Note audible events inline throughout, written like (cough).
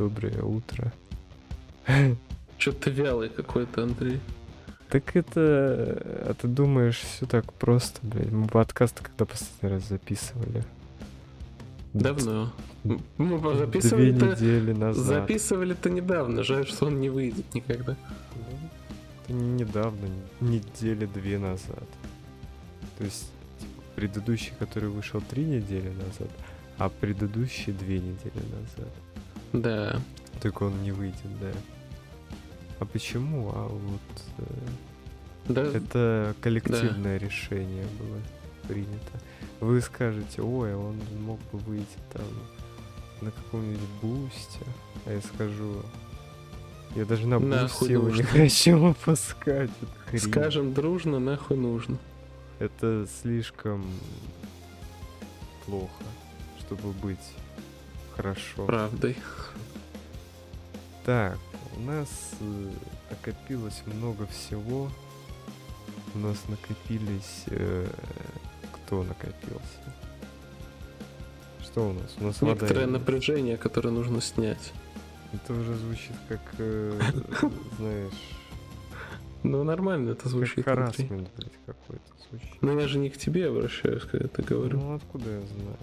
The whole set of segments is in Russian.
доброе утро. Чё ты вялый какой-то, Андрей. Так это... А ты думаешь, все так просто, блядь? Мы подкаст когда последний раз записывали? Давно. Мы Две записывали-то... недели назад. Записывали-то недавно. Жаль, что он не выйдет никогда. Ну, Это не недавно, недели две назад. То есть, типа, предыдущий, который вышел три недели назад, а предыдущий две недели назад. Да. Так он не выйдет, да. А почему? А вот э, Да, это коллективное решение было принято. Вы скажете, ой, он мог бы выйти там на каком-нибудь бусте. А я скажу, я даже на бусте его не нужно. (laughs) хочу выпускать. скажем дружно, нахуй нужно. Это слишком плохо, чтобы быть хорошо. Правдой. Так, у нас э, накопилось много всего. У нас накопились... э, кто накопился? Что у нас? У нас вода Некоторое есть. напряжение, которое нужно снять. Это уже звучит как, э, (laughs) знаешь, Ну, нормально это звучит. как харасмент, блядь, какой-то звучит. Но я же не к тебе обращаюсь, когда это говорю. Ну, откуда я знаю?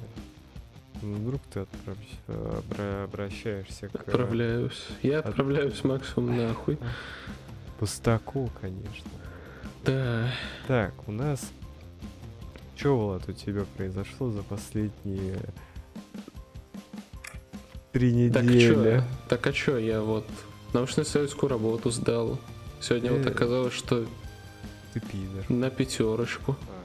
Ну, вдруг ты отправ- обращаешься к... Отправляюсь. Я от- отправляюсь максимум нахуй. Пустаку, конечно. Да. Так, у нас... Чё, Влад, у тебя произошло за последние три Так недели? чё? Так а чё, я вот научно-исследовательскую работу сдал. Сегодня вот Э. оказалось, что Ты пидор. на пятерочку. А,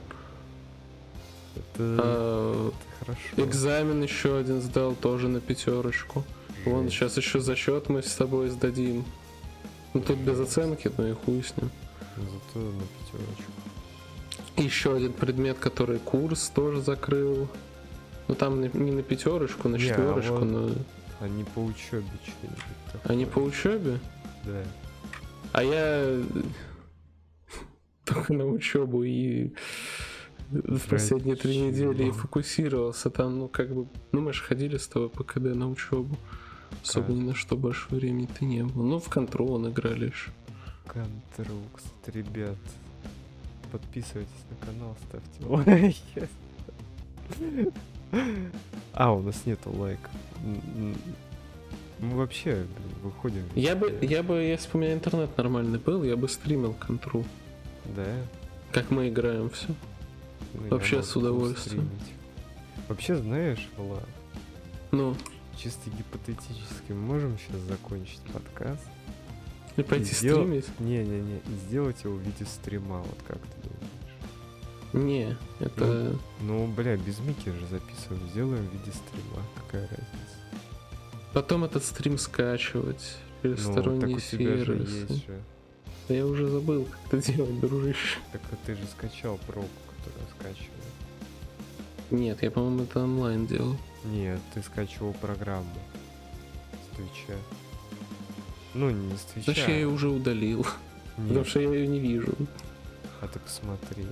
это хорошо. экзамен еще один сдал, тоже на пятерочку. Вон, сейчас еще зачет мы с тобой сдадим. Ну тут без оценки, ну и хуй с ним. Зато на пятерочку. Еще один предмет, который курс тоже закрыл. Ну там не на пятерочку, на Не, а четверочку, вот- но. А не по учебе что-нибудь. А не по учебе? Да. А я (laughs) только на учебу и в последние три недели и фокусировался там, ну как бы, ну мы же ходили с тобой по КД на учебу. Особо ни на что больше времени-то не было. Ну, в контрол играли ж. Контрол, кстати, ребят. Подписывайтесь на канал, ставьте (laughs) лайки. А, у нас нету м. Мы вообще выходим. Я бы, я бы, если бы у меня интернет нормальный был, я бы стримил контрол. Да. Как мы играем все. Ну, Вообще с удовольствием. Вообще, знаешь, Влад, Ну, чисто гипотетически мы можем сейчас закончить подкаст? и пойти сдел- стримить? Не-не-не, и сделать его в виде стрима, вот как ты думаешь? Не, это... Ну, бля, без Мики же записываем, сделаем в виде стрима, какая разница? Потом этот стрим скачивать через Ну, так сторонние у тебя же сервисы. есть же. Да Я уже забыл, как это делать, дружище. Так а ты же скачал пробу, которую скачивал. Нет, я, по-моему, это онлайн делал. Нет, ты скачивал программу с Твича. Ну, не с Твича. Значит, я ее уже удалил, потому Нет, что я ее не вижу. а ты посмотри.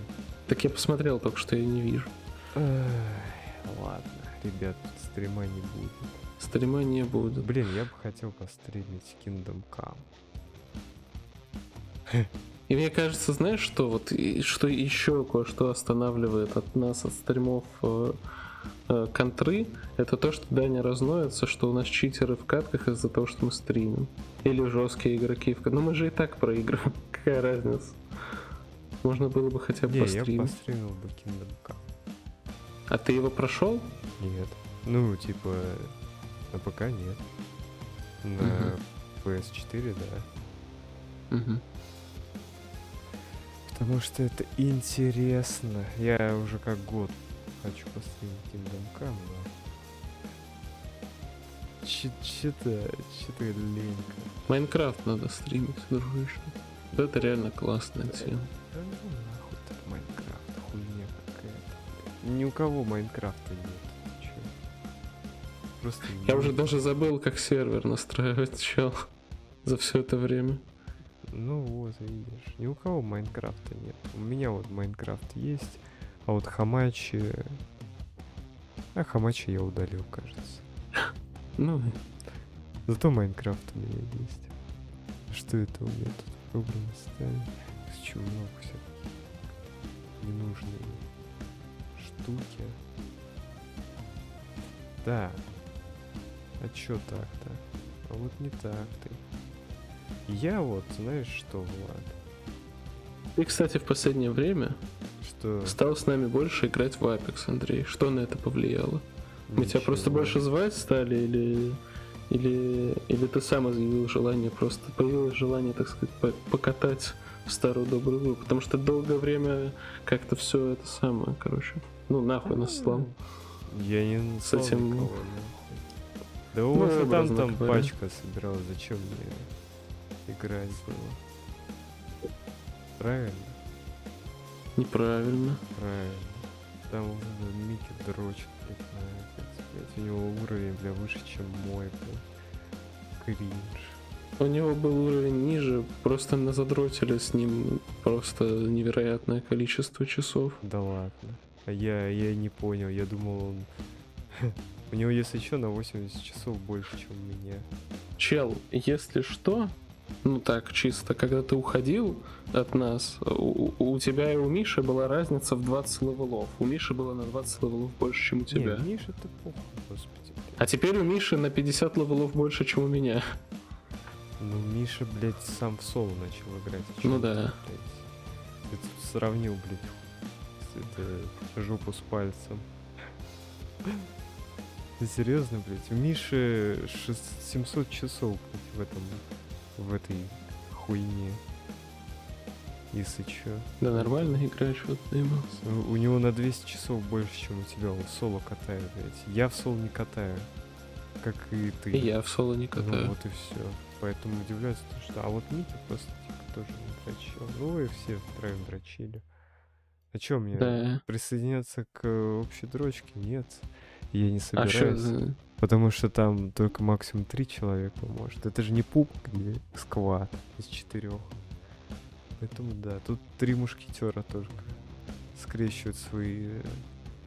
Так я посмотрел только, что я не вижу. Ай, ладно, ребят, стрима не будет. Стрима не будет. Блин, я бы хотел постримить Kingdom Come. И мне кажется, знаешь, что вот что еще кое-что останавливает от нас, от стримов э, э, контры, это то, что Даня разноется, что у нас читеры в катках из-за того, что мы стримим. Или жесткие игроки в катках. Но мы же и так проигрываем. (laughs) Какая разница? Можно было бы хотя бы Не, я постримить. постримил бы Kingdom Come. А ты его прошел? Нет. Ну, типа, на ПК нет. На Мгм. PS4, да. Угу. Потому что это интересно. Я уже как год хочу постримить Kingdom Come, но... Че-то, че-то ленько. Майнкрафт надо стримить, дружище. Вот Это реально классная тема. Да ну нахуй этот Майнкрафт, хуйня какая-то. Ни у кого Майнкрафта нет. Чё? Просто Я уже даже забыл, как сервер настраивать, чел. (laughs) За все это время. Ну вот, видишь, ни у кого Майнкрафта нет. У меня вот Майнкрафт есть, а вот Хамачи... А Хамачи я удалил, кажется. Ну, Зато Майнкрафт у меня есть. Что это у меня тут выбрано стали? С чего много всяких ненужные штуки. Да. А чё так-то? А вот не так-то. Я вот, знаешь что, Влад? Ты, кстати, в последнее время Что? стал с нами больше играть в Apex, Андрей. Что на это повлияло? Мы тебя просто Ничего. больше звать стали или или или ты сам изъявил желание просто появилось желание, так сказать, по- покатать в старую добрую игру, потому что долгое время как-то все это самое, короче, ну нахуй нас слал. Я не С этим- никого. Да у Ну, вас там, там пачка собиралась, зачем мне играть было? Правильно? Неправильно. Правильно. Там этот Микки дрочит, блядь, на Apex, блядь. У него уровень, бля, выше, чем мой, блядь. Кринж. У него был уровень ниже, просто на задротили с ним просто невероятное количество часов. Да ладно. А я, я не понял, я думал он... (laughs) У него, если что, на 80 часов больше, чем у меня. Чел, если что, ну так, чисто, когда ты уходил от нас, у, у тебя и у Миши была разница в 20 левелов. У Миши было на 20 левелов больше, чем у тебя. Не, Миша, ты похуй, господи. А теперь у Миши на 50 левелов больше, чем у меня. Ну, Миша, блядь, сам в соло начал играть. о Ну да. ты, блядь? Ты тут сравнил, блядь, это, жопу с пальцем. Ты серьезно, блядь? У Миши шест- 700 часов, блядь, в этом, в этой хуйне. Если чё. Да нормально играешь, вот заебался. У у него на 200 часов больше, чем у тебя. Он соло катает, блядь. Я в соло не катаю. Как и ты. И я в соло не Ну катаю. вот и все. Поэтому удивляюсь, то, что... А вот Митя просто типа тоже не дрочил. Ну вы все втроем дрочили. А чё мне? Да. Присоединяться к э, общей дрочке? Нет. Я не А собираюсь. что за... Потому что там только максимум три человека может. Это же не пуп, где сквад из четырех. Поэтому да, тут три мушкетера только скрещивают свои э,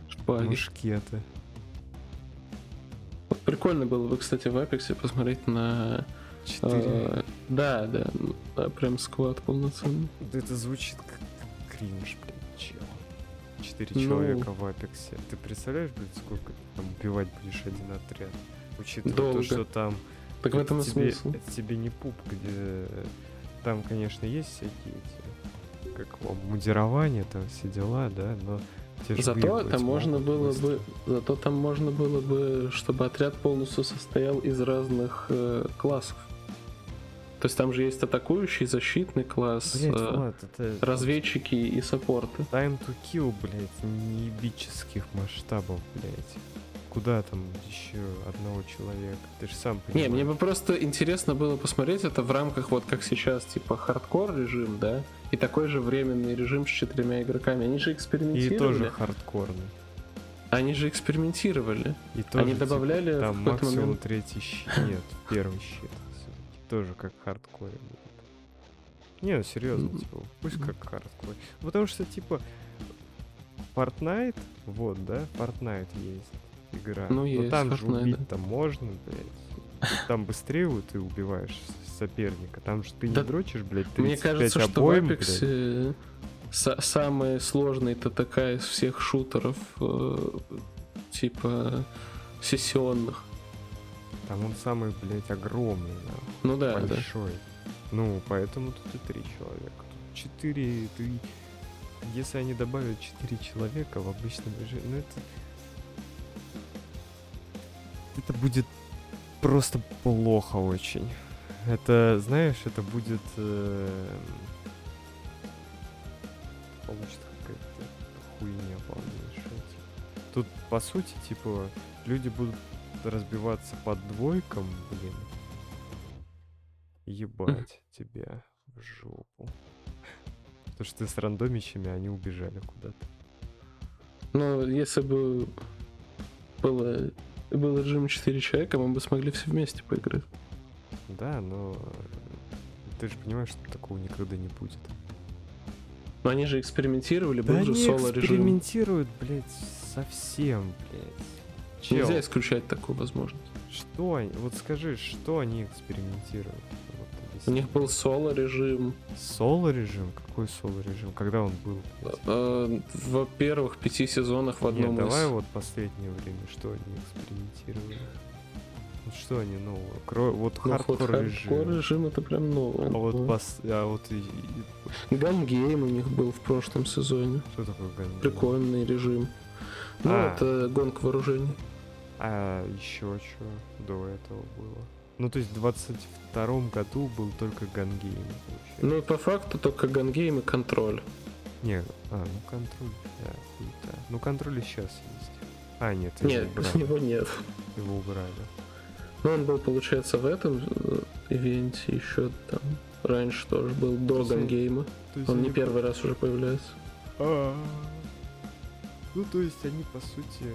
шпаги? мушкеты. Вот прикольно было бы, кстати, в Апексе посмотреть на... Четыре. э, да, да, ну, да, прям сквад полноценный. Это звучит как кринж, блин, чел. Четыре Ну. человека в Апексе. Ты представляешь, блин, сколько ты там убивать будешь один отряд? Учитывая Долго. то, что там... Так в этом и тебе, смысл. это тебе не пуп, где... Там, конечно, есть всякие эти... Как мудирование, там все дела, да, но... Зато там можно было быстро. бы, зато там можно было бы, чтобы отряд полностью состоял из разных э, классов. То есть там же есть атакующий, защитный класс, Блять, э, Влад, это... разведчики и саппорты. Time to kill, блядь, неебических масштабов, блядь. Куда там еще одного человека? Ты же сам Не, понимаешь. мне бы просто интересно было посмотреть это в рамках вот как сейчас, типа хардкор режим, да, и такой же временный режим с четырьмя игроками. Они же И экспериментировали. тоже хардкорный. Они же экспериментировали. И тоже, Они типа, добавляли в там какой-то максимум момент- третий щит. Нет, первый щит. Тоже как в хардкоре будет. Не, ну серьезно, типа, пусть как в хардкоре. Потому что, типа, Fortnite, вот, да, Fortnite есть игра. Ну, Но есть там же Fortnite, убить-то можно, блядь. Там быстрее вот ты убиваешь с- соперника. Там же ты не Да, дрочишь, блядь, 35 Мне кажется, что в обоим, блядь. Apex са- самый сложный ТТК из всех шутеров, э, типа сессионных. Там он самый, блядь, огромный, нахуй. Ну да, да. большой. Ну, поэтому тут и три человека. Тут четыре, ты... Если они добавят четыре человека в обычном режиме, ну это... Это будет просто плохо очень. Это, знаешь, это будет... э, Получится какая-то хуйня полнейшая. типа. Тут, по сути, типа, люди будут разбиваться под двойкам, блин. Ебать (laughs) тебя в жопу. Потому что ты с рандомищами, а они убежали куда-то. Но если бы было, был режим 4 человека, мы бы смогли все вместе поиграть. Да, но ты же понимаешь, что такого никогда не будет. Но они же экспериментировали, был да же они соло-режим. экспериментируют, блядь, совсем, блядь. Чел, Нельзя исключать такую возможность. Что они, вот скажи, что они экспериментируют? Вот, У них был соло-режим. Соло-режим? Какой соло-режим? Когда он был? Э, В первых пяти сезонах в одном Нет, давай из... вот последнее время, что они экспериментировали? Вот что они нового? Кро- Вот Ну, вот хардкор режим. хардкор режим это прям новое. А вот, Ну. пос- а вот Gun Game у них был в прошлом сезоне. что такое gun game? Прикольный режим. Ну, А. это гонка вооружений. А еще что до этого было? Ну, то есть в 22 году был только gun game. Ну, по факту только gun game и контроль. Не, а, ну контроль, да, хуета. Ну контроль и сейчас есть. А, нет, его Нет, убрали. его нет. Его убрали. Ну, он был, получается, в этом э, ивенте еще там раньше тоже был, до То гангейма. То есть Он не первый раз уже появляется. А. Ну, то есть они, по сути,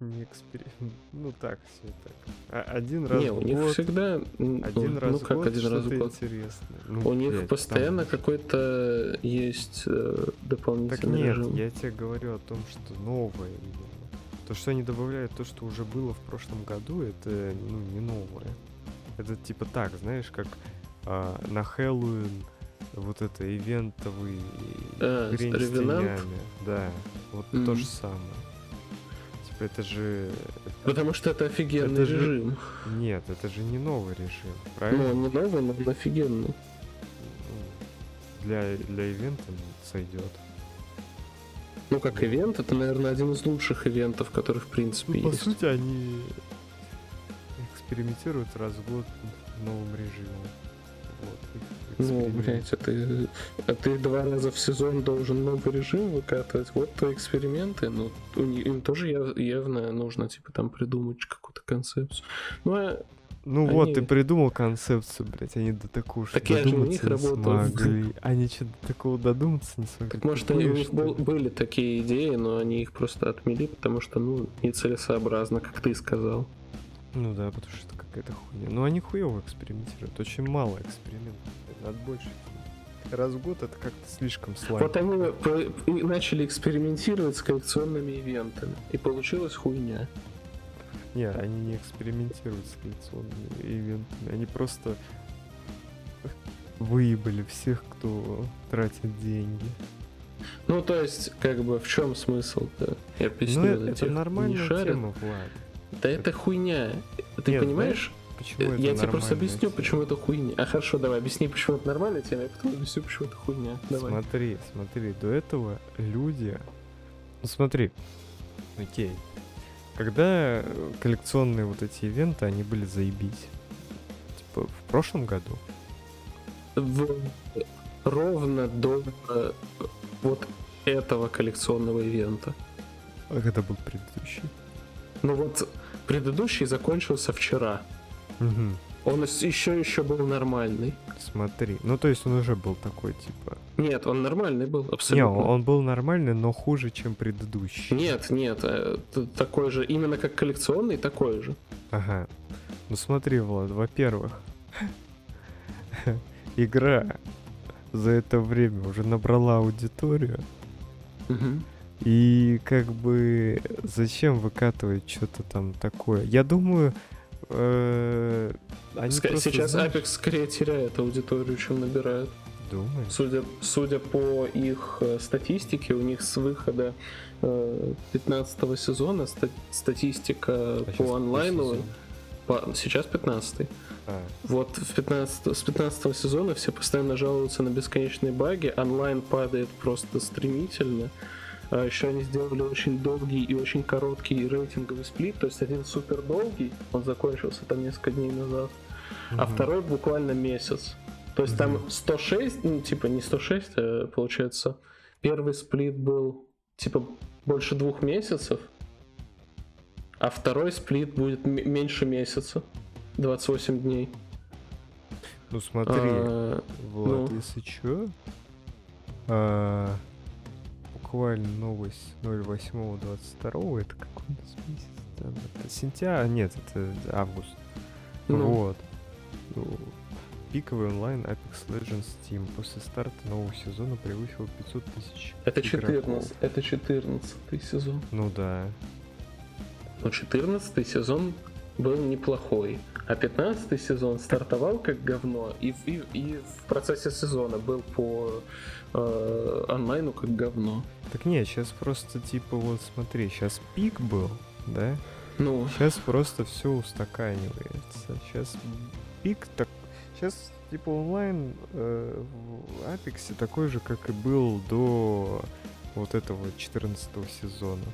не эксперимент. (laughs) Ну, так, все так. А- один раз не, в у них всегда... один ну, раз ну в как год один раз в год? интересное. Ну, У них блядь, постоянно там- какой-то есть э, Так дополнительный нет, режим. я тебе говорю о том, что новое. То, что они добавляют то, что уже было в прошлом году, это ну, не новое. Это типа так, знаешь, как а, на Хэллоуин вот это ивентовый А, хрень с тенями. Да, вот то Мгм. же самое. Это же... Потому что это офигенный Это же- режим. Нет, это же не новый режим, Ну, правильно? он не новый, но он офигенный. Ну, Для, для ивента сойдет. Ну, как ивент, это, наверное, один из лучших ивентов, который, в принципе, Ну, по есть. сути, они экспериментируют раз в год новым режимом. Вот, Ну, блядь, а ты, а ты два раза в сезон должен новый режим выкатывать. Вот то эксперименты. Ну, у ни- им тоже яв- явно нужно, типа, там придумать какую-то концепцию. Ну, а Ну вот, они- ты придумал концепцию, блядь, они до такого что Так я же у додуматься них не работал. смогли. Они что до такого додуматься не смогли. так, может, они, у них был- ли? были такие идеи, но они их просто отмели, потому что, ну, нецелесообразно, как ты сказал. Ну да, потому что это какая-то хуйня. Но они хуево экспериментируют. Очень мало экспериментов. Надо больше. Раз в год это как-то слишком слабо. Вот они начали экспериментировать с коллекционными ивентами. И получилась хуйня. Не, они не экспериментируют с коллекционными ивентами. Они просто выебали всех, кто тратит деньги. Ну, то есть, как бы, в чем смысл-то? Я объясню Ну, это, это нормальная тема, Влад. Да это хуйня. Ты Нет, понимаешь? Почему это Я тебе просто объясню, тема? почему это хуйня. А хорошо, давай, объясни, почему это нормальная тема, а потом объясню, почему это хуйня. Давай. Смотри, смотри, до этого люди... Ну смотри, окей. Когда э, коллекционные вот эти ивенты, они были заебись. Типа в прошлом году. В- Ровно до э, вот этого коллекционного ивента. А когда был предыдущий? Ну вот, предыдущий закончился вчера. Мгм. Он еще еще был нормальный. Смотри. Ну то есть он уже был такой, типа... Нет, он нормальный был, Не, абсолютно. он он был нормальный, но хуже, чем предыдущий. Нет, нет, э, такой же, именно как коллекционный, такой же. Ага. Ну смотри, Влад, во-первых, (laughs) игра за это время уже набрала аудиторию. Мгм. И как бы зачем выкатывать что-то там такое? Я думаю, э, они Ска- просто, Сейчас знаешь, Apex скорее теряет аудиторию, чем набирает. Думаешь? Судя, судя по их э, статистике, у них с выхода э, 15 сезона ста- статистика А по онлайну... по- сейчас 15 А, Вот в 15, с 15 сезона все постоянно жалуются на бесконечные баги, онлайн падает просто стремительно. Еще они сделали очень долгий и очень короткий рейтинговый сплит, то есть один супер долгий, он закончился там несколько дней назад, а мгм. второй буквально месяц. То есть там Мгм. 106, ну типа не 106, а получается первый сплит был типа больше двух месяцев, а второй сплит будет меньше месяца, 28 дней. Ну смотри, А, Влад, ну. если чё, буквально новость 08.22, это какой у нас месяц? Там, это сентябрь, нет, это август. ну, Вот. Ну, Пиковый онлайн Apex Legends Steam после старта нового сезона превысил 500 тысяч это игроков. 14, это 14 сезон. Ну да. Ну 14 сезон был неплохой. А 15 сезон стартовал как говно, и, и, и в процессе сезона был по э, онлайну как говно. Так нет, сейчас просто типа вот смотри, сейчас пик был, да? Ну. Сейчас просто все устаканивается. Сейчас пик так. Сейчас типа онлайн э, в Апексе такой же, как и был до вот этого 14 сезона.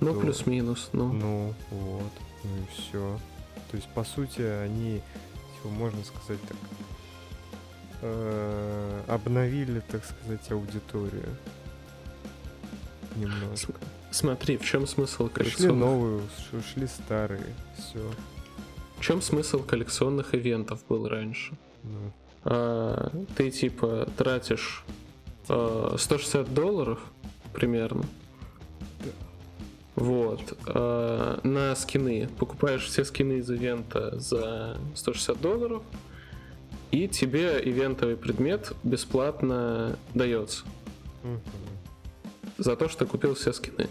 Ну, до... плюс-минус, ну. Ну, вот. Ну и все. То есть, по сути, они, типа, можно сказать так, э, обновили, так сказать, аудиторию. Немножко. Смотри, в чем смысл коллекционных... Шли новые, ушли старые, все. В чем смысл коллекционных ивентов был раньше? Ну. А, ты типа тратишь а, 160 долларов примерно. Да. Вот. А, на скины. Покупаешь все скины из ивента за 160 долларов. И тебе ивентовый предмет бесплатно дается. Угу. За то, что купил все скины.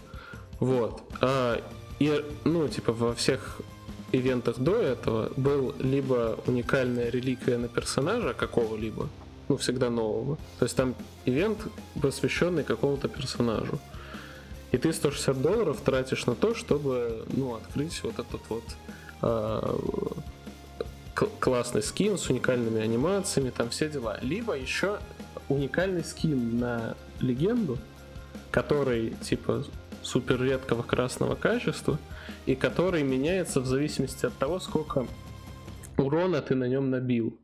Вот. А, и, ну, типа, во всех ивентах до этого был либо уникальная реликвия на персонажа какого-либо, ну, всегда нового. То есть там ивент, посвященный какому-то персонажу. И ты 160 долларов тратишь на то, чтобы, ну, открыть вот этот вот э, классный скин с уникальными анимациями, там все дела. Либо еще уникальный скин на легенду, который, типа, супер редкого красного качества, и который меняется в зависимости от того, сколько урона ты на нем набил.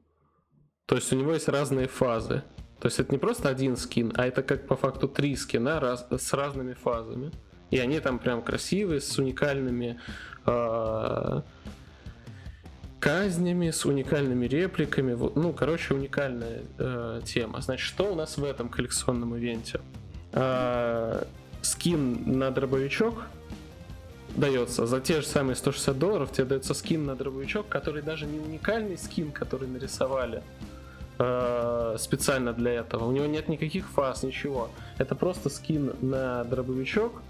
То есть у него есть разные фазы. То есть это не просто один скин, а это как по факту три скина раз, с разными фазами. И они там прям красивые, с уникальными э, казнями, с уникальными репликами. Ну, короче, уникальная э, тема. Значит, что у нас в этом коллекционном ивенте? Э, скин на дробовичок дается за те же самые 160 долларов тебе дается скин на дробовичок, который даже не уникальный скин, который нарисовали э, специально для этого. У него нет никаких фаз, ничего. Это просто скин на дробовичок,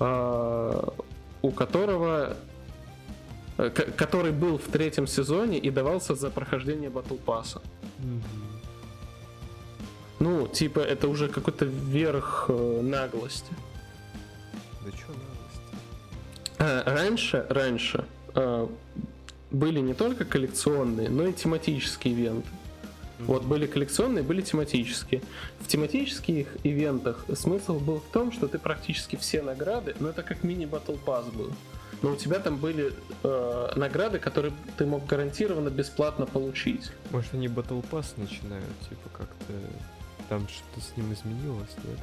э, у которого который был в третьем сезоне и давался за прохождение батл пасса. Ну, типа, это уже какой-то верх э, наглости. Да что новости? А, раньше, раньше а, были не только коллекционные, но и тематические ивенты. Mm-hmm. Вот были коллекционные, были тематические. В тематических ивентах смысл был в том, что ты практически все награды, ну это как мини-батл пас был. Но у тебя там были э, награды, которые ты мог гарантированно бесплатно получить. Может они батл пас начинают, типа как-то там что-то с ним изменилось, нет?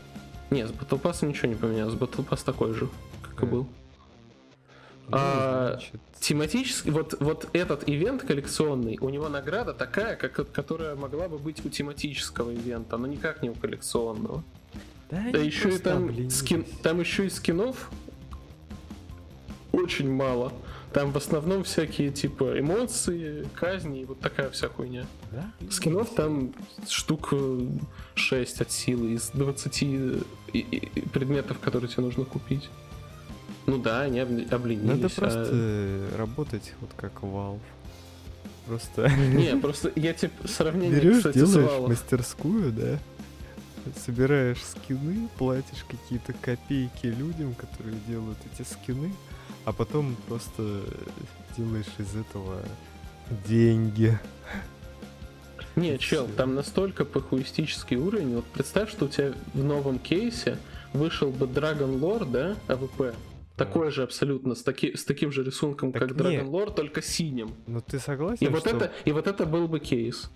Нет, с Battle Pass ничего не поменялось. Battle Pass такой же, как и был. Ну, а, тематический, вот, вот этот ивент коллекционный, у него награда такая, как, которая могла бы быть у тематического ивента, но никак не у коллекционного. Да, да еще и там, скин, там еще и скинов очень мало. Там в основном всякие типа эмоции, казни и вот такая вся хуйня. Да? Скинов там штук 6 от силы из 20 предметов, которые тебе нужно купить. Ну да, они обленились. Надо просто а... работать вот как Valve. Просто... (laughs) Не, (laughs) просто я тебе сравнение, Берешь, кстати, делаешь мастерскую, да? Собираешь скины, платишь какие-то копейки людям, которые делают эти скины, а потом просто делаешь из этого деньги. Не, чел, там настолько похуистический уровень. Вот представь, что у тебя в новом кейсе вышел бы Dragon Lore, да, AWP. Такой же абсолютно, с, таки, с таким же рисунком, так как Dragon Lore, только синим. Ну ты согласен? И вот, что... это, и вот это был бы кейс.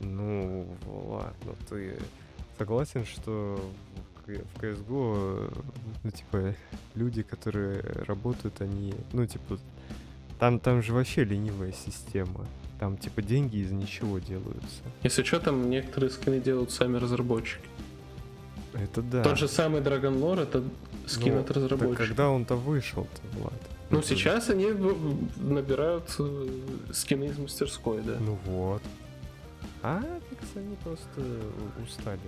Ну, ладно, ты согласен, что в CSGO, ну, типа, люди, которые работают, они, ну, типа, там, там же вообще ленивая система. Там, типа, деньги из ничего делаются. Если что, там некоторые скины делают сами разработчики. Это да. Тот же самый Dragon Lore это скин ну, от разработчика. когда он-то вышел-то, Влад? Ну, это сейчас они набирают э, скины из мастерской, да. Ну вот. А, они просто устали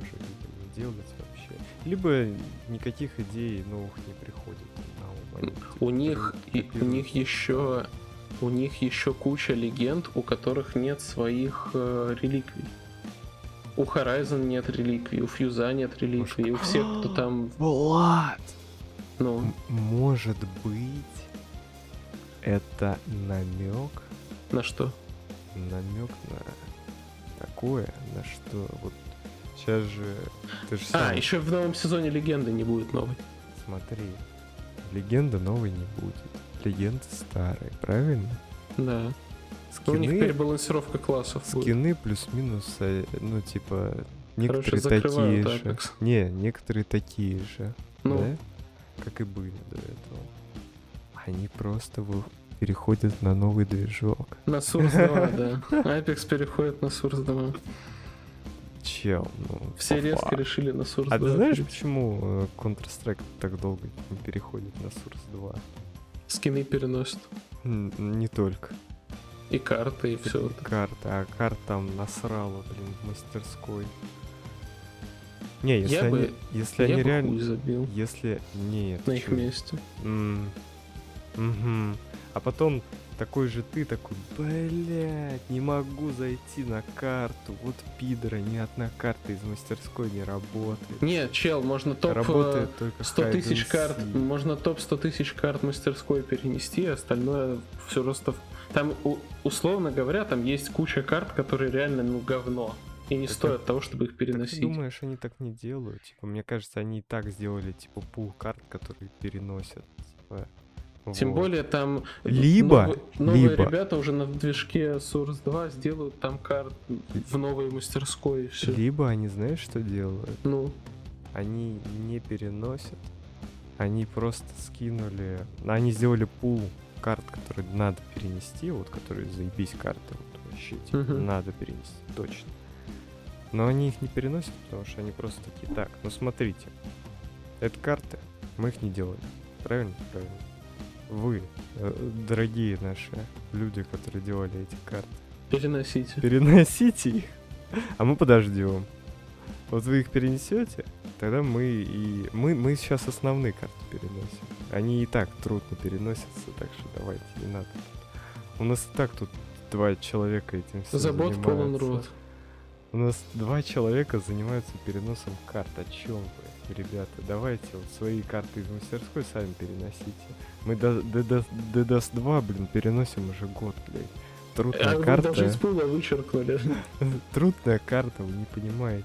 уже, видимо, делать вообще. Либо никаких идей новых не приходит на ум. Они, У них, и, у них еще у них еще куча легенд, у которых нет своих э, реликвий. У Horizon нет реликвий, у Фьюза нет реликвий, у всех, кто (gasps) там, Влад! ну, М- Может быть, это намек, на что? намек на такое, на что вот сейчас же ты же А, сам еще в новом сезоне легенды не будет новой. смотри, легенда новой не будет, легенда старой, правильно? Да. Ну, у них Скины, перебалансировка классов скины плюс-минус, э, ну типа некоторые закрывают такие же, Apex. не, некоторые такие же, Ну. да, как и были до этого. Они просто переходят на новый движок. На Source 2, (laughs) да. Apex переходит на Source 2. Чел, ну, Все по резко решили на Source 2. А ты знаешь, перейти. почему э, Counter-Strike так долго не переходит на Source 2? Скины переносят. Не только. И карты, и все. И карта, а карта там насрала, блин, в мастерской. Не, если Я они, бы- если Я они бы реально... хуй забил Если... Нет, на их чё? месте. М, мгм. А потом такой же ты такой, блядь, не могу зайти на карту. Вот пидора, ни одна карта из мастерской не работает. Нет, чел, можно топ э, Работает только 100 hide тысяч карт, можно топ 100 тысяч карт мастерской перенести, остальное все просто... Там, условно говоря, там есть куча карт, которые реально, ну, говно. И не Так стоят того, чтобы их Так переносить. думаешь, они так не делают? Типа, мне кажется, они и так сделали, типа, пул карт, которые переносят. Типа, Тем вот. более там Либо- новые, новые либо- ребята уже на движке Source 2 сделают там карт в новой мастерской и все. Либо они, знаешь, что делают? Ну, Они не переносят. Они просто скинули... Они сделали пул карт, которые надо перенести, вот которые заебись карты, вот вообще, типа, Мгм. надо перенести, точно. Но они их не переносят, потому что они просто такие, так, ну смотрите, это карты, мы их не делали. Правильно? Правильно. Вы, э, дорогие наши люди, которые делали эти карты, переносите. переносите их, а мы подождем. Вот вы их перенесете, тогда мы и... Мы, мы сейчас основные карты переносим. Они и так трудно переносятся, так что давайте, не надо. У нас и так тут два человека этим всем Забот полон рот. У нас два человека занимаются переносом карт. О чем вы, ребята? Давайте вот свои карты из мастерской сами переносите. Мы DDoS 2, блин, переносим уже год, блядь. Трудная А вы карта. даже из пула вычеркнули. (laughs) Трудная карта, вы не понимаете.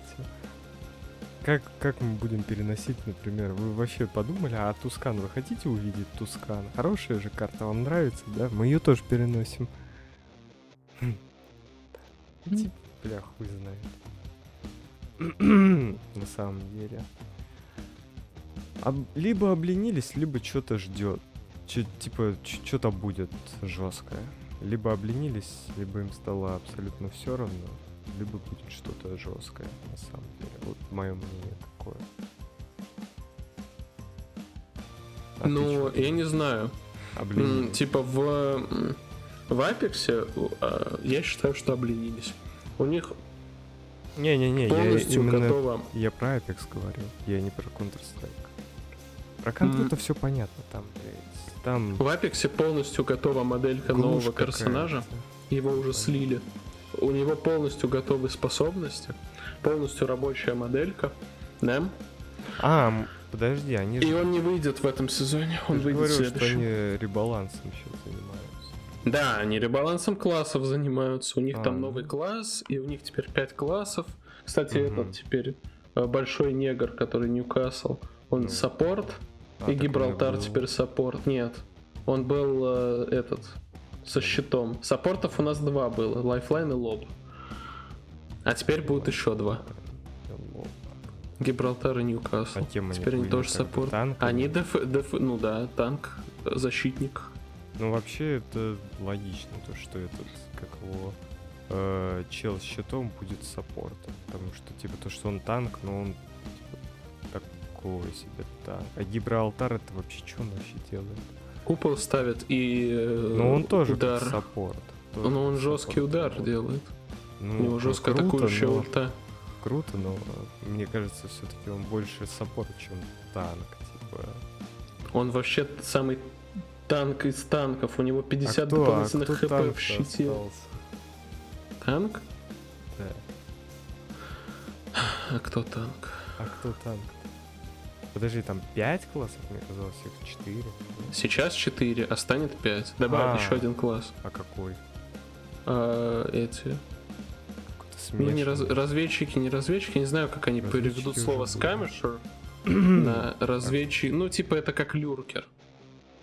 Как, как мы будем переносить, например, вы вообще подумали, а Тускан, вы хотите увидеть Тускан? Хорошая же карта, вам нравится, да? Мы ее тоже переносим. Типа, бля, хуй знает. (clears throat) На самом деле. Об- либо обленились, либо что-то ждет. Типа, что-то будет жесткое. Либо обленились, либо им стало абсолютно все равно, либо будет что-то жесткое, на самом деле. Вот мое мнение такое. А Ну, чё я не знаю. Обленились. Типа в, в Апексе а, я считаю, что обленились. У них Не-не-не, я полностью именно... готово. Я про Apex говорю, я не про Counter-Strike. Про контру это все понятно, там, блядь. Там В Апексе полностью готова моделька глушь нового персонажа. Его уже слили. У него полностью готовы способности, полностью рабочая моделька. Да? А, подожди, они И же... он не выйдет в этом сезоне, он выйдет в говорю, что следующем. они ребалансом сейчас занимаются. Да, они ребалансом классов занимаются. У них А, там новый класс, и у них теперь 5 классов. Кстати, Мгм. этот теперь э, большой негр, который Ньюкасл, он Ну. саппорт, А, и Гибралтар был. теперь саппорт. Нет, он был э, этот, со щитом. Саппортов у нас два было, Лайфлайн и Лоба. А теперь будет еще два. Гибралтар и Ньюкасл. А теперь они тоже саппорт. танками? Они деф, деф- ну да, танк, защитник. Ну, вообще, это логично, то, что этот, как его, э, чел с щитом будет саппортом. Потому что, типа, то, что он танк, но он, такой себе танк. А Гибралтар, это вообще, что он вообще делает? Купол ставит и э, Ну, он тоже удар. саппорт. тоже Ну, он жесткий удар делает. Ну, У него ну, жестко круто, атакующая но- ульта. Круто, но э, мне кажется, все-таки он больше саппорт, чем танк, типа. Он вообще самый танк из танков. У него 50 а кто, дополнительных а кто хп в щите. Остался? Танк? Да. А кто танк? А кто танк? Подожди, там 5 классов, мне казалось, их 4. Сейчас 4, а станет 5. Добавь А. еще один класс. А какой? А, эти. Ну, не раз- разведчики, не разведчики, не знаю, как они Разведчики переведут слово скамишер (clears throat) на разведчик. Ну, типа это как люркер.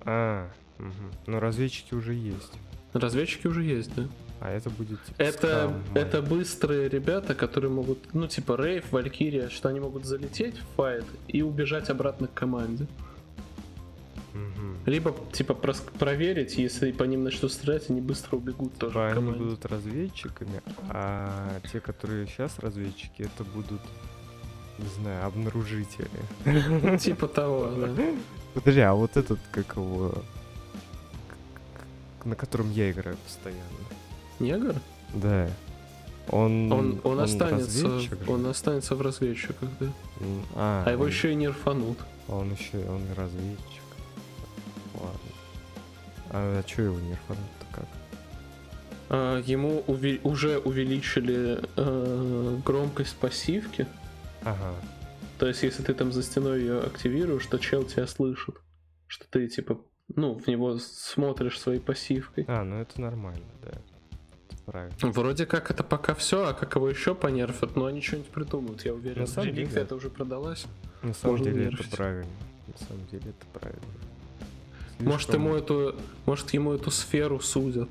А, мгм. ну разведчики уже есть. Разведчики уже есть, да? А это будет типа Это, скам, это быстрые ребята, которые могут, ну, типа Рейв, Валькирия, что они могут залететь в файт и убежать обратно к команде. мгм. Либо, типа, прос- проверить, если по ним начнут стрелять, они быстро убегут тоже Типа они будут разведчиками, а те, которые сейчас разведчики, это будут, не знаю, обнаружители. Ну, типа того, (laughs) да. Подожди, а вот этот, как его, на котором я играю постоянно. Негр? Да. Он, Он, он, останется, разведчик он останется в разведчиках, да. А, А его он- еще и не рфанут. Он еще, он и разведчик. Ладно. А, что его не рфанут-то как? А, ему уви- уже увеличили э, громкость пассивки. Ага. То есть, если ты там за стеной ее активируешь, то чел тебя слышит. Что ты, типа, ну, в него смотришь своей пассивкой. А, ну это нормально, да. Правильно. Вроде как это пока все, а как его еще понерфят, но они что-нибудь придумают, я уверен. На самом деле- это уже продалась. На самом Можно деле нерфить. это правильно. На самом деле это правильно. Может Слишком- ему эту, может ему эту сферу судят,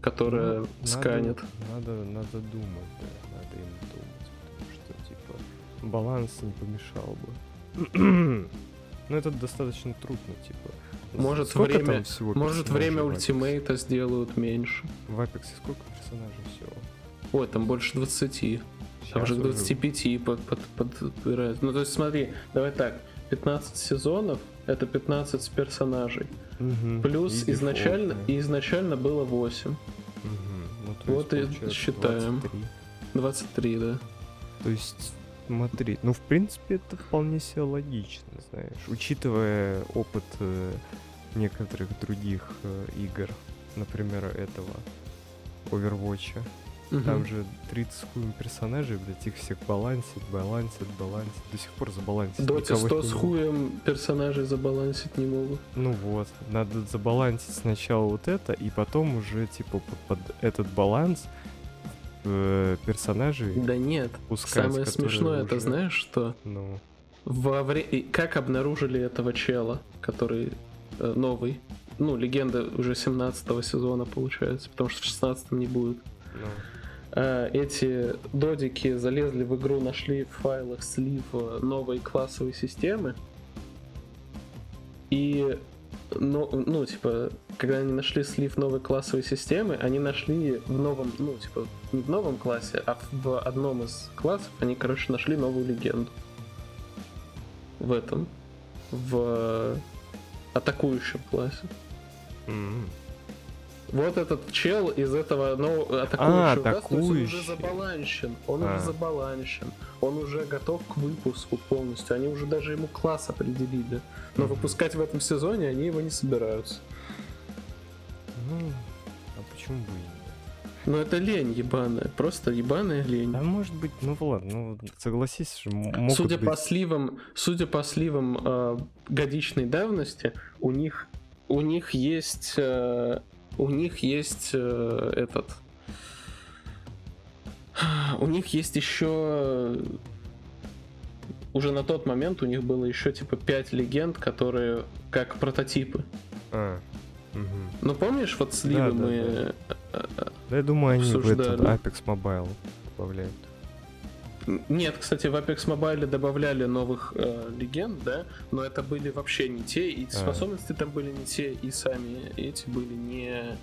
которая Ну, сканет. Надо, надо, надо думать, да, надо им думать, потому что, типа, баланс не помешал бы. (clears throat) Ну, это достаточно трудно, типа. Может, Сколько время- там всего Может время ультимейта сделают меньше. В Apex сколько персонажей всего? Ой, там больше 20. Там Щас же к уже 25 под, под, подбирают. Ну, то есть смотри, давай так. 15 сезонов это 15 персонажей. Мгм. Плюс И изначально, дефолтные. изначально было 8. Мгм. Ну, Вот и считаем. 23. 23, да. То есть, смотри, ну, в принципе, это вполне себе логично, знаешь. Учитывая опыт э, некоторых других э, игр, например, этого Overwatch. Там Мгм. же 30 с хуем персонажей, блядь, их всех балансит, балансит, балансит. До сих пор забалансить. Доте никого 100 не с хуем персонажей забалансить не могут. Ну вот, надо забалансить сначала вот это, и потом уже, типа, под, под этот баланс э, персонажей Да нет. пускать, Самое смешное, это уже, знаешь что? Ну, Во вре... Как обнаружили этого чела, который э, новый? Ну, легенда уже 17 сезона получается, потому что в 16 не будет. ну, А, эти додики залезли в игру, нашли в файлах слив э, новой классовой системы. И, ну, ну, типа, когда они нашли слив новой классовой системы, они нашли в новом, ну, типа, не в новом классе, а в одном из классов они, короче, нашли новую легенду. В этом. В атакующем классе. Вот этот чел из этого ну, А, атакующего класса, то есть он уже атакующий. забаланщен. Он А. уже забаланщен. Он уже готов к выпуску полностью. Они уже даже ему класс определили. Но выпускать в этом сезоне они его не собираются. Ну, а почему бы и нет? Но это лень ебаная. Просто ебаная лень. Да, может быть, ну ладно, ну согласись, что могут Судя быть... по сливам, судя по сливам э, годичной давности, у них у них есть э, у них есть э, этот (sighs) у них есть еще уже на тот момент у них было еще типа 5 легенд, которые как прототипы. А, мгм. Ну помнишь, вот сливы Да, да, мы Да я думаю, они в этот Обсуждали. Apex Mobile добавляют. Нет, кстати, в Apex Mobile добавляли новых э, легенд, да, но это были вообще не те, и способности там были не те, и сами эти были не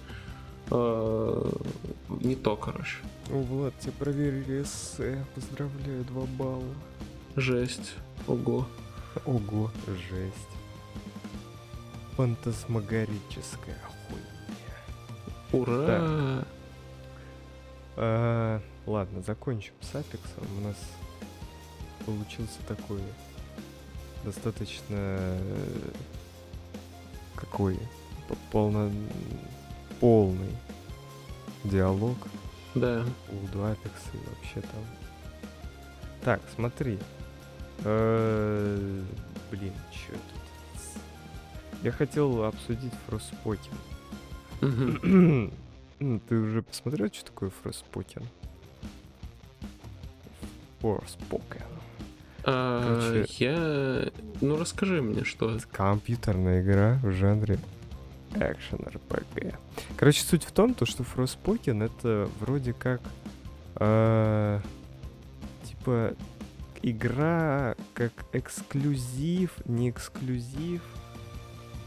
э, не то, короче. О, Влад, тебя проверили эссе. Поздравляю, 2 балла. Жесть. Ого. Ого, жесть. Фантасмагорическая хуйня. Ура! А, ладно, закончим с Апексом. У нас получился такой достаточно э, какой полно, полный диалог. Да. У Apex и вообще там. Так, смотри. Э, блин, что тут? Я хотел обсудить Frostpoken. (clears throat) Ты уже посмотрел, что такое Frostpoken? Forspoken. А, я... Ну, расскажи мне, что это. Компьютерная игра в жанре экшен RPG. Короче, суть в том, то, что Frostpoken это вроде как э, типа игра как эксклюзив, не эксклюзив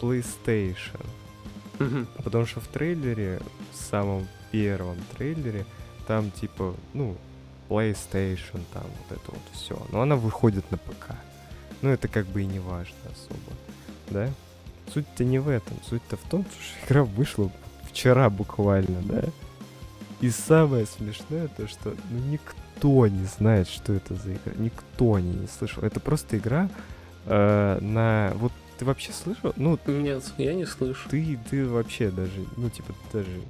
PlayStation. Потому что в трейлере, в самом первом трейлере, там типа, ну, PlayStation, там вот это вот все. Но она выходит на ПК. Ну, это как бы и не важно особо, да? Суть-то не в этом. Суть-то в том, что (laughs) игра вышла вчера буквально, да? И самое смешное то, что ну, никто не знает, что это за игра. Никто не, не слышал. Это просто игра э, на... Вот ты вообще слышал? Ну, Нет, я не слышу. Ты, ты вообще даже, ну, типа, даже...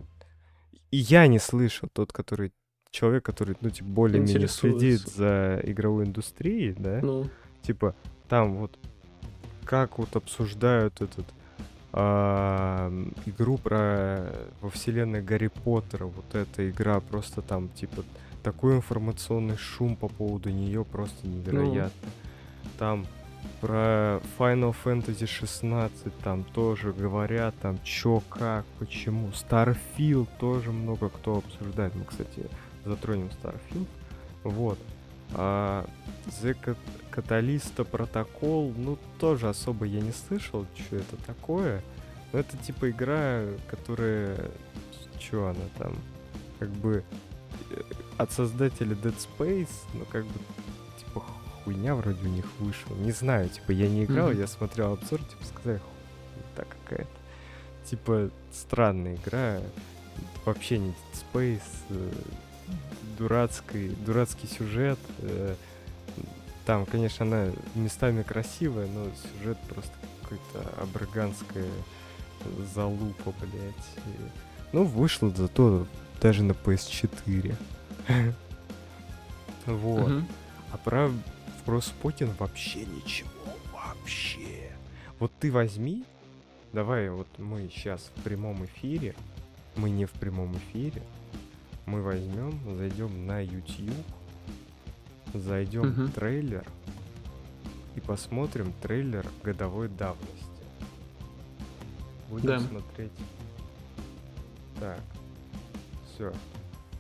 И я не слышал, тот, который... Человек, который, ну, типа, более-менее следит за игровой индустрией, да? Ну. Типа, там вот как вот обсуждают этот а, игру про во вселенной Гарри Поттера. Вот эта игра просто там типа такой информационный шум по поводу нее просто невероятно. Ну. Там про Final Fantasy 16 там тоже говорят, там чё, как, почему. Starfield тоже много кто обсуждает. Мы, кстати, затронем Starfield. Вот. А The Catalyst протокол, ну, тоже особо я не слышал, что это такое. Но это типа игра, которая... Что она там? Как бы э, от создателя Dead Space, ну, как бы, типа, хуйня вроде у них вышла. Не знаю, типа, я не играл, mm-hmm. я смотрел обзор, типа, сказали, так какая-то. Типа, странная игра, вообще не Dead Space, э, дурацкий, дурацкий сюжет. Э, там, конечно, она местами красивая, но сюжет просто какой-то абраганская залупа, блядь. Ну, вышло зато даже на PS4. (laughs) Вот. А про Frostpoken вообще ничего. Вообще. Вот ты возьми, давай вот мы сейчас в прямом эфире, мы не в прямом эфире, мы возьмем, зайдем на YouTube, зайдем угу. в трейлер и посмотрим трейлер годовой давности. Будем да. смотреть. Так, все.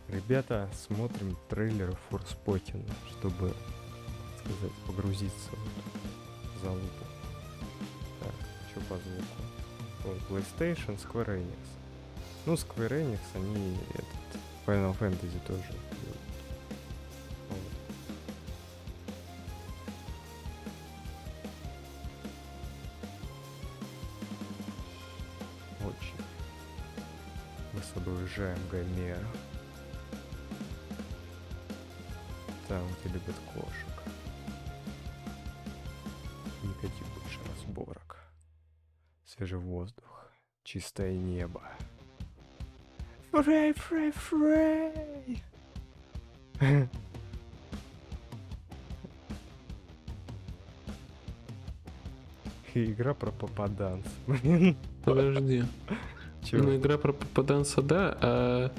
Ребята, смотрим трейлер Форспотина, чтобы, сказать, погрузиться вот в залупу. Так, что по звуку? Вот, PlayStation, Square Enix. Ну, Square Enix, они этот, Final Fantasy тоже. Очень. Мы с уезжаем Гомера. Там, где любят кошек. Никаких больше разборок. Свежий воздух. Чистое небо. Фрей, фрей, фрей. Игра про попаданс. Подожди. Чего? Ну, игра про попаданса, да, а...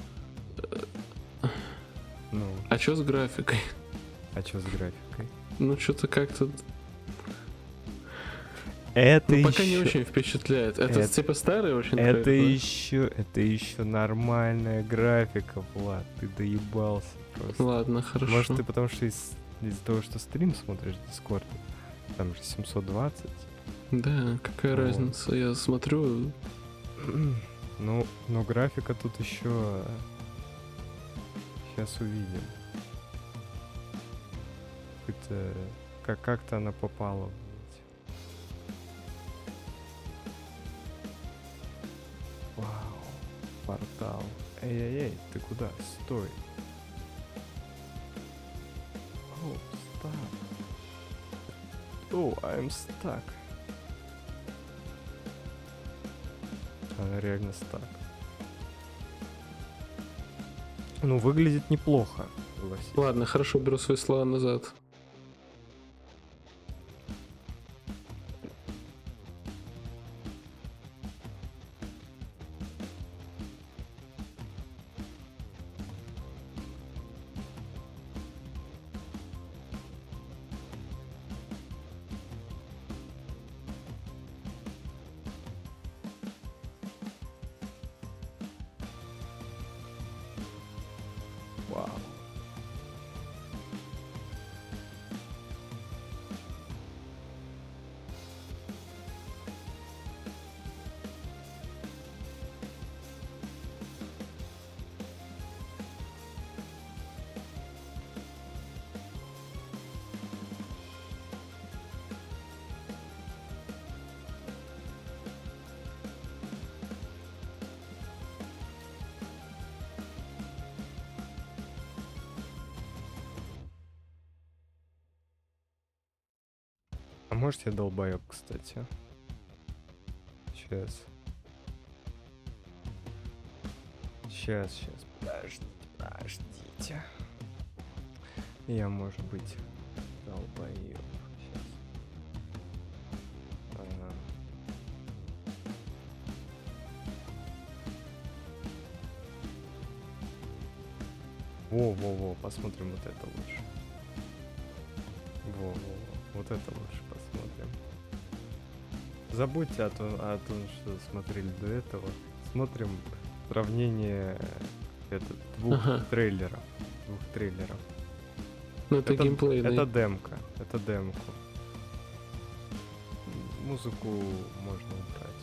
Ну. А что с графикой? А что с графикой? Ну, что-то как-то это ну, пока еще... не очень впечатляет. Это, это типа старый очень Это трейлер, еще, это еще нормальная графика, Влад. Ты доебался просто. Ладно, хорошо. Может, ты потому что из- из-за того, что стрим смотришь в Discord, там же 720. Да, какая вот. разница? Я смотрю. (clears throat) Ну, но графика тут еще. Сейчас увидим. Это как как-то она попала портал. Эй-эй-эй, ты куда? Стой. О, stuck. О, I'm stuck. она реально стак. Ну, выглядит неплохо. Ладно, хорошо, беру свои слова назад. Может я долбоеб, кстати? Сейчас. Сейчас, сейчас, подождите, подождите. Я, может быть, долбоеб. Во-во-во, посмотрим вот это лучше. Во-во-во, вот это лучше забудьте о том, о том, что смотрели до этого. Смотрим сравнение это, двух ага. трейлеров. Двух трейлеров. Ну это, это геймплей. Это демка. Это демку. Музыку можно убрать.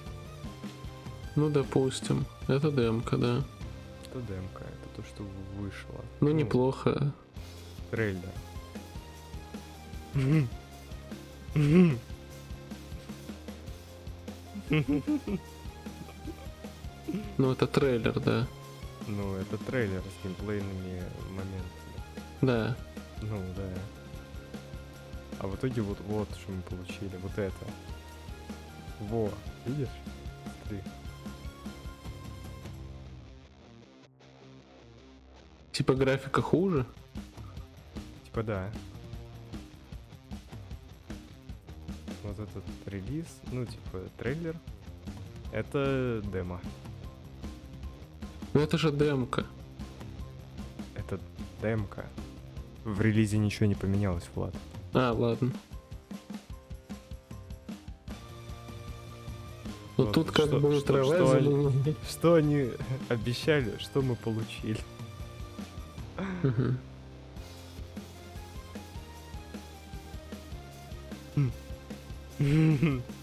Ну, допустим. Это демка, да. Это демка, это то, что вышло. Ну, ну неплохо. Трейлер. (laughs) (laughs) Ну, это трейлер, да. Ну, это трейлер с геймплейными моментами. Да. Ну, да. А в итоге вот, вот что мы получили. Вот это. Во, видишь? Смотри. Типа графика хуже? Типа да. вот этот релиз, ну, типа, трейлер, это демо. Ну это же демка. Это демка. В релизе ничего не поменялось, Влад. А, ладно. Ну вот, тут как что, бы что, что, они, что они обещали, что мы получили. Угу. (laughs)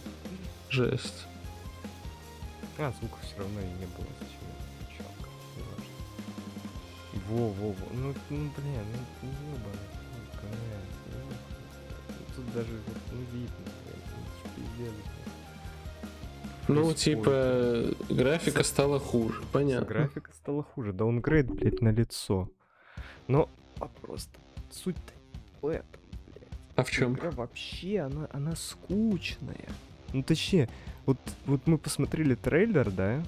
Жесть. А, звука все равно и не было. Зачем я включал? Во, во, во. Ну, ну блин, ну, ебаный. Ну, тут даже вот, ну, видно, блин, ну, типа, графика стала хуже, понятно. Графика стала хуже, даунгрейд, блядь, на лицо. Но вопрос суть-то в этом. А в чем? Игра вообще, она, она скучная. Ну, точнее, вот, вот мы посмотрели трейлер, да?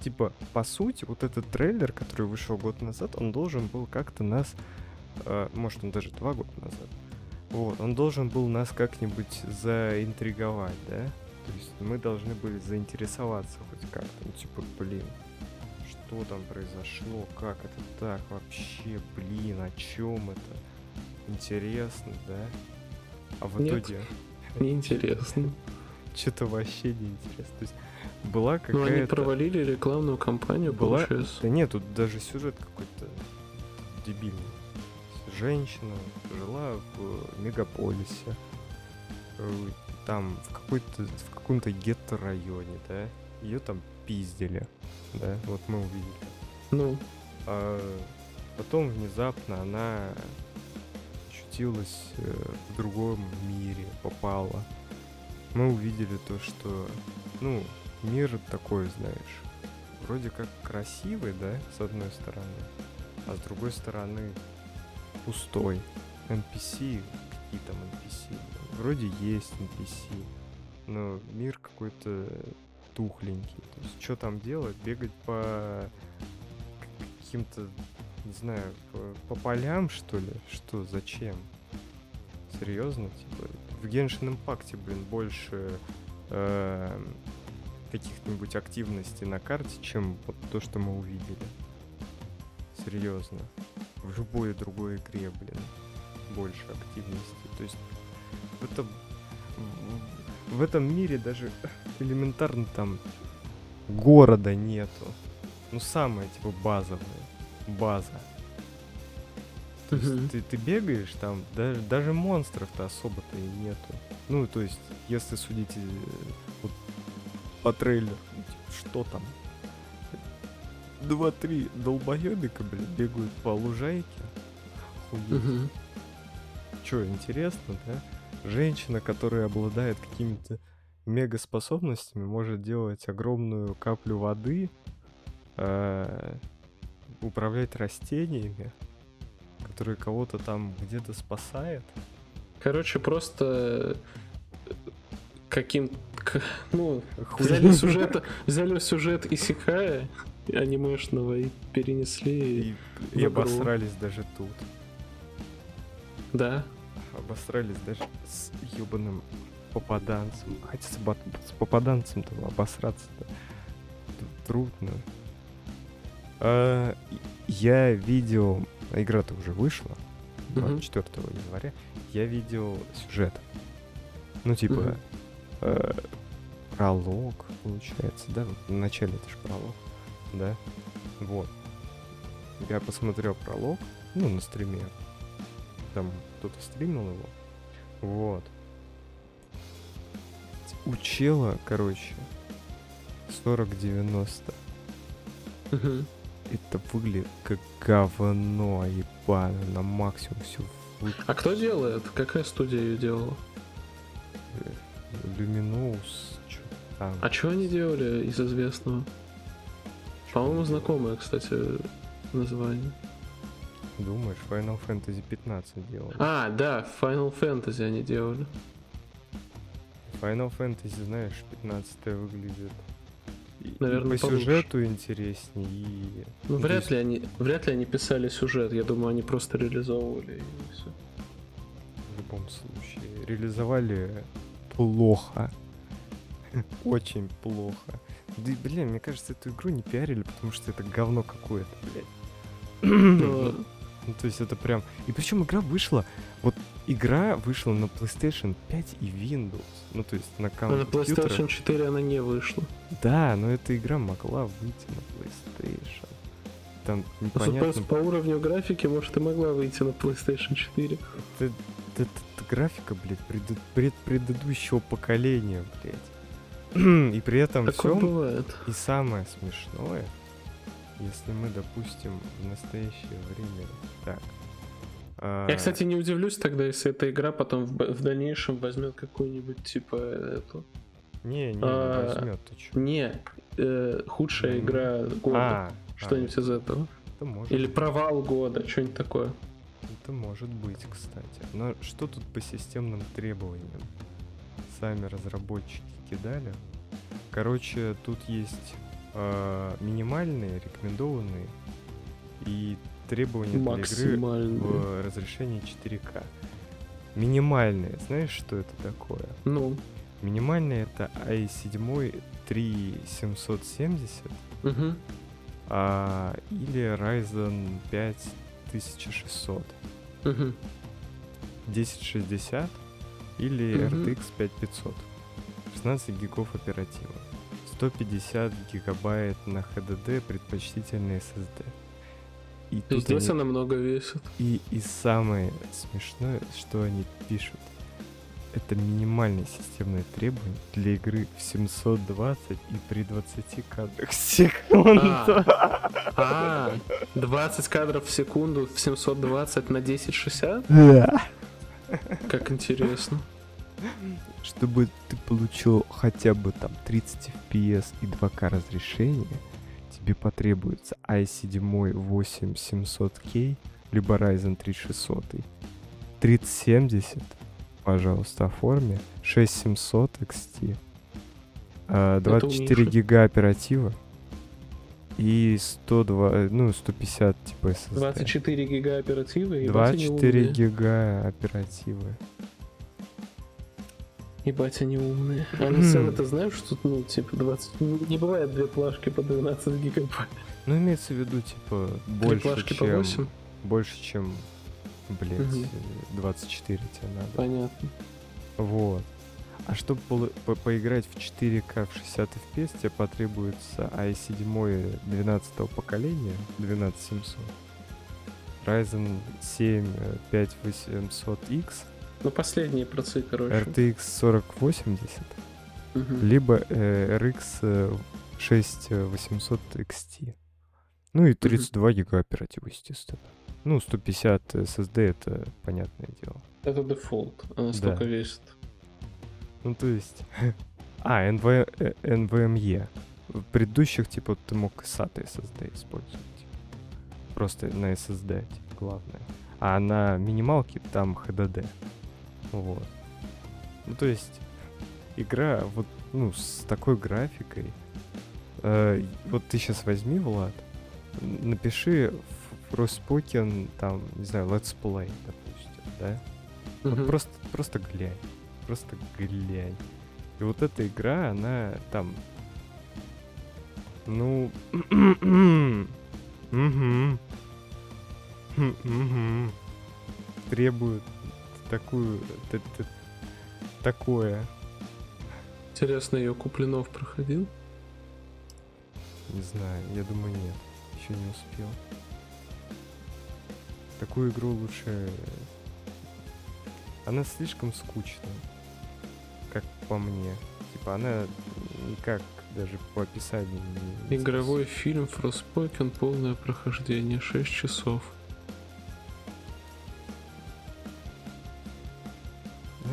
Типа, по сути, вот этот трейлер, который вышел год назад, он должен был как-то нас... Э, может, он даже два года назад. Вот, он должен был нас как-нибудь заинтриговать, да? То есть мы должны были заинтересоваться хоть как-то. Ну, типа, блин, что там произошло, как это так вообще, блин, о чем это? интересно, да? А в Нет, итоге... неинтересно. Что-то вообще неинтересно. То есть была какая-то... Ну, они провалили рекламную кампанию, была... получается. Да нет, тут даже сюжет какой-то дебильный. Женщина жила в мегаполисе. Э, там в какой-то в каком-то гетто-районе, да? Ее там пиздили, да? Вот мы увидели. Ну. А потом внезапно она очутилась э, в другом мире, попала. Мы увидели то, что, ну, мир такой, знаешь, вроде как красивый, да, с одной стороны, а с другой стороны пустой. NPC, какие там NPC? Вроде есть NPC, но мир какой-то тухленький. То есть, что там делать? Бегать по каким-то, не знаю, по, по полям, что ли? Что, зачем? Серьезно? Типа, в Genshin Impact, блин, больше э, каких-нибудь активностей на карте, чем вот то, что мы увидели. Серьезно. В любой другой игре, блин, больше активности. То есть это в, этом мире даже элементарно там города нету. Ну, самое, типа, базовое. База. То есть ты, ты бегаешь, там даже, даже монстров-то особо-то и нету. Ну, то есть, если судить э, вот, по трейлеру, ну, типа, что там? Два-три долбоебика, блин, бегают по лужайке. Охуеть. Че, интересно, да? Женщина, которая обладает какими-то мегаспособностями, может делать огромную каплю воды, э, управлять растениями, которые кого-то там где-то спасает. Короче, просто э, каким ну, взяли сюжет, взяли сюжет Исикая анимешного и перенесли и, и обосрались даже тут. Да. Обосрались даже с ебаным попаданцем. Хотя с, с попаданцем-то обосраться-то трудно. А, я видел... Игра-то уже вышла. 24 mm-hmm. января. Я видел сюжет. Ну, типа... Mm-hmm. Э, пролог, получается, да? В начале это же пролог, да? Вот. Я посмотрел пролог, ну, на стриме. Там кто-то стримил его. Вот. У чела, короче, 40-90. Угу. Это выглядит как говно ебаное на максимум все. А кто делает? Какая студия ее делала? Что там. А что они делали из известного? По-моему, знакомое, кстати, название. Думаешь, Final Fantasy 15 делали? А, да, Final Fantasy они делали. Final Fantasy, знаешь, 15 выглядит Наверное, и по получше. сюжету интереснее. И... Ну, вряд ли они, вряд ли они писали сюжет. Я думаю, они просто реализовывали и все. В любом случае, реализовали плохо. (laughs) Очень плохо. Да, блин, мне кажется, эту игру не пиарили, потому что это говно какое-то, блядь. (clears throat) Ну, то есть это прям... И причем игра вышла... Вот игра вышла на PlayStation 5 и Windows. Ну, то есть на компьютере. На PlayStation 4 она не вышла. Да, но эта игра могла выйти на PlayStation. Там непонятно... По, уровню графики, может, и могла выйти на PlayStation 4. Это, это, это, графика, блядь, пред, пред, предыдущего поколения, блядь. (clears throat) И при этом всем... бывает. И самое смешное, если мы, допустим, в настоящее время так. А... Я, кстати, не удивлюсь тогда, если эта игра потом в, в дальнейшем возьмет какую-нибудь типа эту. Не, не, а... не возьмет, ты чё? Не, э, худшая mm. игра года. А, что-нибудь а, из этого. Это может Или провал года, что-нибудь такое. Это может быть, кстати. Но что тут по системным требованиям? Сами разработчики кидали. Короче, тут есть э, минимальные, рекомендованные и требования для игры в разрешении 4К. Минимальные, знаешь, что это такое? Ну. Минимальные это i7 3770 угу. а, или Ryzen 5 1600. Угу. 1060 или угу. RTX 5500. 16 гигов оператива. 150 гигабайт на HDD, предпочтительный SSD. И тут Здесь они... она много весит. И, и самое смешное, что они пишут, это минимальное системное требование для игры в 720 и при 20 кадрах в секунду. А, а 20 кадров в секунду в 720 на 1060? Да. Как интересно чтобы ты получил хотя бы там 30 FPS и 2К разрешение, тебе потребуется i7 8700K, либо Ryzen 3600. 3070, пожалуйста, оформи, 6700 XT. А, 24 гига оператива и 102, ну, 150 типа SSD. 24 гига оперативы и 24 гига оперативы. Ебать, они умные. Они сами-то знают, что ну, типа 20... Не бывает две плашки по 12 гигабайт. Ну, имеется в виду, типа, больше, плашки чем... по 8? Больше, чем, блядь, Мгм. 24 тебе надо. Понятно. Вот. А чтобы полы- по- поиграть в 4К в 60 FPS, тебе потребуется i7 12 поколения, 12700, Ryzen 7 э, 5800X, Ну, последние процы, короче. RTX 4080, Мгм. либо э, RX э, 6800 XT. Ну и 32 гига оператива, естественно. Ну, 150 SSD это понятное дело. Это дефолт. Она столько весит. Ну, то есть... (laughs) А, NV, э, NVMe. В предыдущих, типа, ты мог SATA SSD использовать. Просто на SSD, типа, главное. А на минималке там HDD. Вот. Ну, то есть, игра вот, ну, с такой графикой. э, вот ты сейчас возьми, Влад, напиши в Frostpoken, там, не знаю, Let's Play, допустим, да? Вот Мгм. просто, просто глянь. Просто глянь. И вот эта игра, она там... Ну... (clears throat) Требует такую... т- т- Такое. Интересно, ее Куплинов проходил? Не знаю, я думаю, нет. Еще не успел. Такую игру лучше... Она слишком скучная. Как по мне. Типа она никак даже по описанию не... не Игровой фильм Frostpoken, полное прохождение, 6 часов.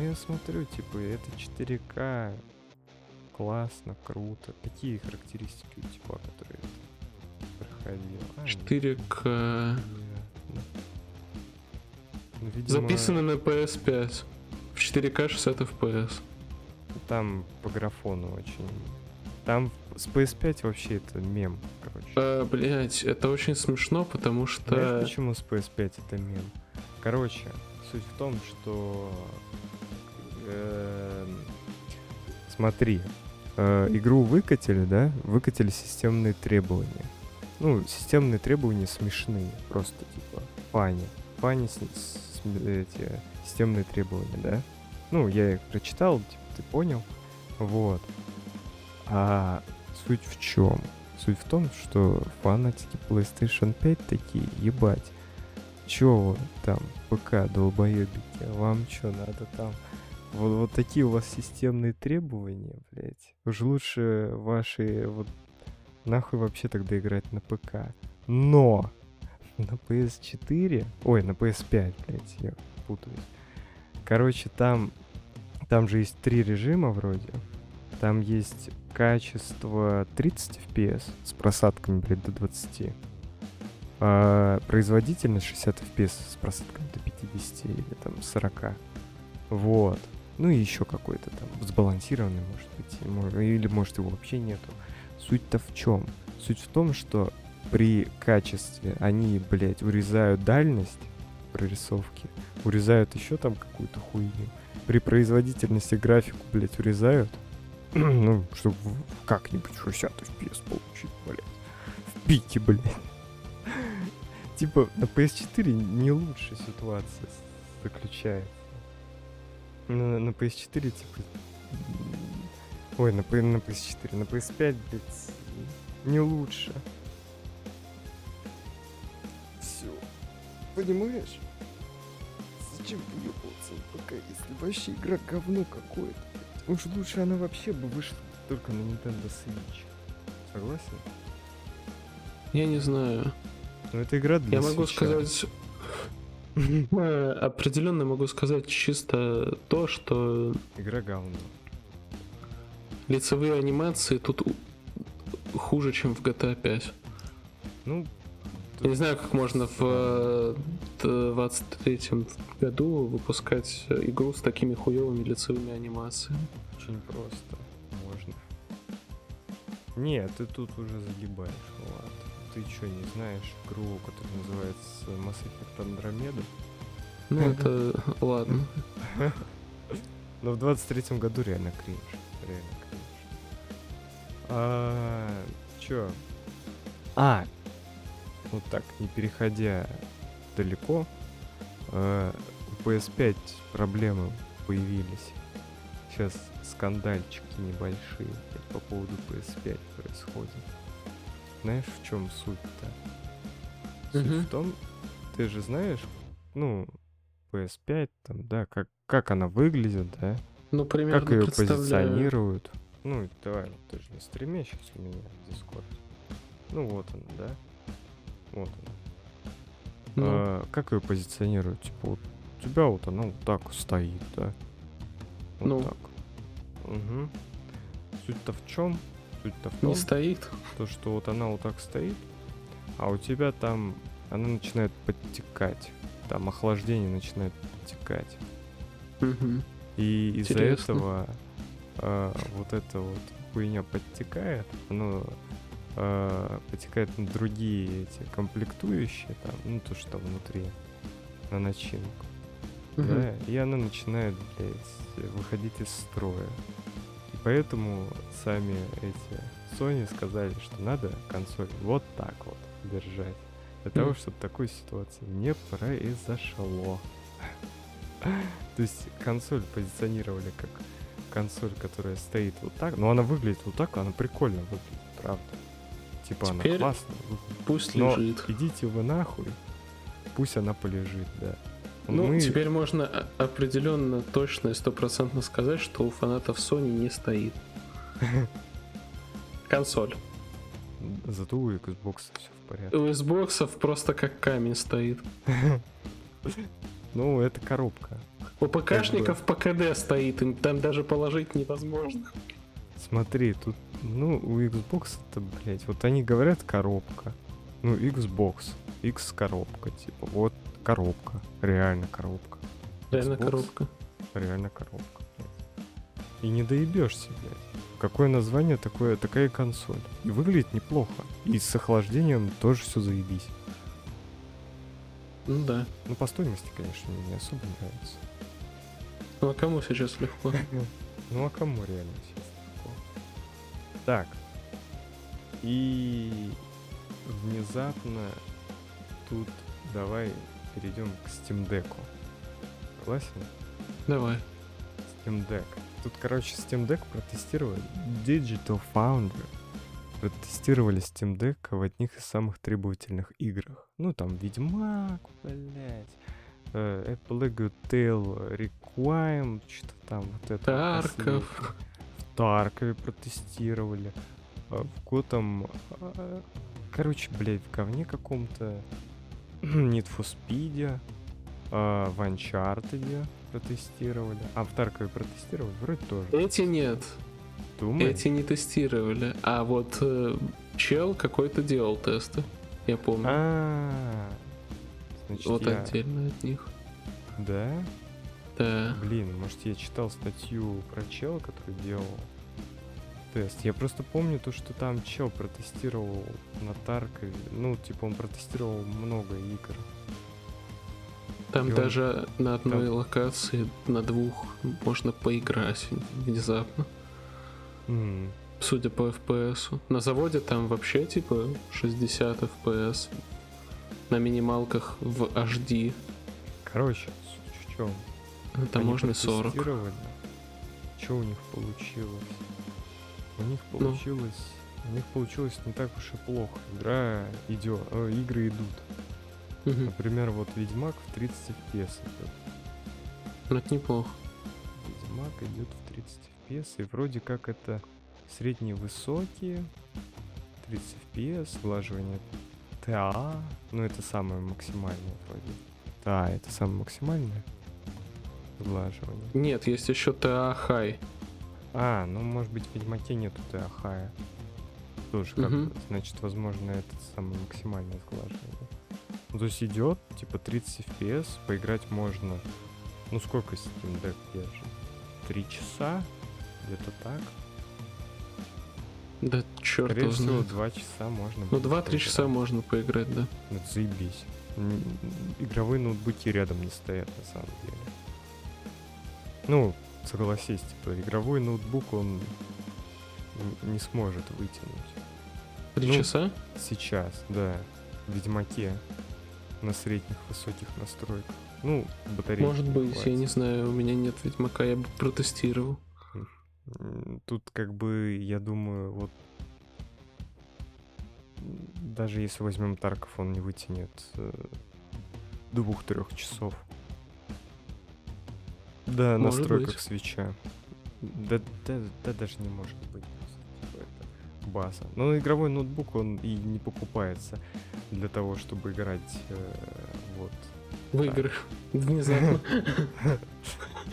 Ну я смотрю, типа, это 4К. Классно, круто. Какие характеристики у типа, которые проходил? А, 4К. непонятно. Ну, видимо, Записано на PS5. В 4К 60 FPS. Там по графону очень... Там с PS5 вообще это мем, короче. А, блять, это очень смешно, потому Знаешь, что... почему с PS5 это мем? Короче, суть в том, что... эм, Смотри, э, игру выкатили, да? Выкатили системные требования. Ну, системные требования смешные, просто типа фани. Фани с, с- эти системные требования, да? Ну, я их прочитал, типа, ты понял. Вот. А суть в чем? Суть в том, что фанатики PlayStation 5 такие, ебать. Вы там, ПК, долбоебики, вам чё надо там? Вот, вот такие у вас системные требования, блядь. Уж лучше ваши вот нахуй вообще тогда играть на ПК. Но на PS4, ой, на PS5, блядь, я путаюсь. Короче, там, там же есть три режима вроде. Там есть качество 30 FPS с просадками, блядь, до 20. А производительность 60 FPS с просадками до 50 или там 40. Вот. Ну и еще какой-то там сбалансированный, может быть, или может его вообще нету. Суть-то в чем? Суть в том, что при качестве они, блядь, урезают дальность прорисовки, урезают еще там какую-то хуйню. При производительности графику, блядь, урезают. (clears throat) ну, чтобы как-нибудь 60 FPS получить, блядь. В пике, блядь. (laughs) Типа на PS4 не лучшая ситуация заключается. На, на PS4, типа... Ой, на, на PS4, на PS5, блядь, не лучше. Все. Понимаешь? Зачем выебываться в ПК, если вообще игра говно какое-то? Уж лучше она вообще бы вышла только на Nintendo Switch. Согласен? Я не знаю. Но это игра для Я могу Switch'а. сказать... э, Определенно могу сказать чисто то, что Игра говно. лицевые анимации тут хуже, чем в GTA 5. Ну, Я не знаю, как можно в 23 году выпускать э, игру с такими хуевыми лицевыми анимациями. очень просто. Можно. Нет, ты тут уже загибаешь, Влад. Ты что, не знаешь игру, которая называется Mass Effect Andromeda? Ну, (laughs) это... Ладно. (laughs) Но в 23-м году реально кринж. Реально кринж. А, чё? А, вот так, не переходя далеко, э, у PS5 проблемы появились. Сейчас скандальчики небольшие по поводу PS5 происходят. Знаешь, в чем суть-то? Суть Мгм. в том, ты же знаешь, ну, PS5 там, да, как, как она выглядит, да? Ну, примерно как ее позиционируют. Ну, давай, вот ты же на стриме сейчас у меня в Discord. Ну, вот она, да? Вот она. Ну, А, как ее позиционируют? Типа, вот у тебя вот она вот так стоит, да? Вот Ну. так. Угу. Суть-то в чем? Суть-то в том, не стоит. то, что вот она вот так стоит, а у тебя там она начинает подтекать. Там охлаждение начинает подтекать. Мгм. И из-за этого а, вот эта вот хуйня подтекает, оно а, подтекает на другие эти комплектующие, там, ну то, что внутри, на начинку. Да, и она начинает, блядь, выходить из строя. Поэтому сами эти Sony сказали, что надо консоль вот так вот держать. Для того, чтобы такой ситуации не произошло. (laughs) То есть консоль позиционировали как консоль, которая стоит вот так, но она выглядит вот так, она прикольно выглядит, правда. Типа Теперь она классная. Пусть Но лежит. идите вы нахуй, пусть она полежит, да. Ну, Мы- теперь можно о- определенно, точно и стопроцентно сказать, что у фанатов Sony не стоит. (laughs) Консоль. Зато у Xbox все в порядке. У Xbox просто как камень стоит. (laughs) Ну, это коробка. У ПКшников по КД стоит, им там даже положить невозможно. Смотри, тут, ну, у Xbox это, блядь, вот они говорят коробка. Ну, Xbox, X коробка, типа, вот коробка, реально коробка. Реально Xbox, коробка. Реально коробка. И не доебешься, блядь. Какое название, такое, такая консоль. И выглядит неплохо. И с охлаждением тоже все заебись. Ну да. Ну, по стоимости, конечно, мне не особо нравится. Ну а кому сейчас легко? (laughs) Ну а кому реально сейчас такое? Так. И внезапно тут давай перейдем к Steam Deck. Согласен? Давай. Steam Deck. Тут, короче, Steam Deck протестировали. Digital Foundry протестировали Steam Deck в одних из самых требовательных играх. Ну, там Ведьмак, блядь. э, Apple Lego Tale Requiem, что-то там вот это. Тарков. последнее. В Таркове протестировали. э, В Готом... э, Короче, блядь, в говне каком-то. (clears throat) Need for Speed. э, В Uncharted протестировали. А в Таркове протестировали? Вроде тоже. Эти нет. Думаешь? Эти не тестировали. А вот э, чел какой-то делал тесты. Я помню. А, значит, вот я- отдельно от них. Да? Да. Блин, может я читал статью про чела, который делал тест. Я просто помню то, что там чел протестировал на Таркове. Ну, типа он протестировал много игр. Там И он- даже на одной там- локации, на двух можно поиграть внезапно. М, Судя по FPS. На заводе там вообще типа 60 FPS. На минималках в HD. Короче, в чем? Там можно и 40. Что у них получилось? У них Ну. получилось... У них получилось не так уж и плохо. Игра идет, э, игры идут. Мгм. Например, вот Ведьмак в 30 FPS идет. Ну, это неплохо. Ведьмак идет в 30 FPS, и вроде как это средние высокие 30 FPS, сглаживание TA, ну это самое максимальное вроде. Да, это самое максимальное сглаживание. Нет, есть еще TA High. А, ну может быть в Ведьмаке нету High. Тоже как бы, значит, возможно, это самое максимальное сглаживание. Ну, то есть идет, типа 30 FPS, поиграть можно. Ну сколько Steam Deck держит? Три часа? Где-то так. Да черт Скорее его всего, знает. два часа можно. Ну, будет 2-3 поиграть. часа можно поиграть, да. Ну, заебись. Игровые ноутбуки рядом не стоят, на самом деле. Ну, согласись, типа, игровой ноутбук, он не сможет вытянуть. Три Ну, часа? Сейчас, да. В Ведьмаке. На средних высоких настройках. Ну, батарейки Может быть, я хватит. не знаю, у меня нет Ведьмака, я бы протестировал. Тут как бы, я думаю, вот даже если возьмем Тарков, он не вытянет э, двух-трех часов. Да, Может настройках быть. свеча. Да, да, да даже не может быть. типа, база. Но игровой ноутбук, он и не покупается для того, чтобы играть э, вот В игры. (laughs) Внезапно.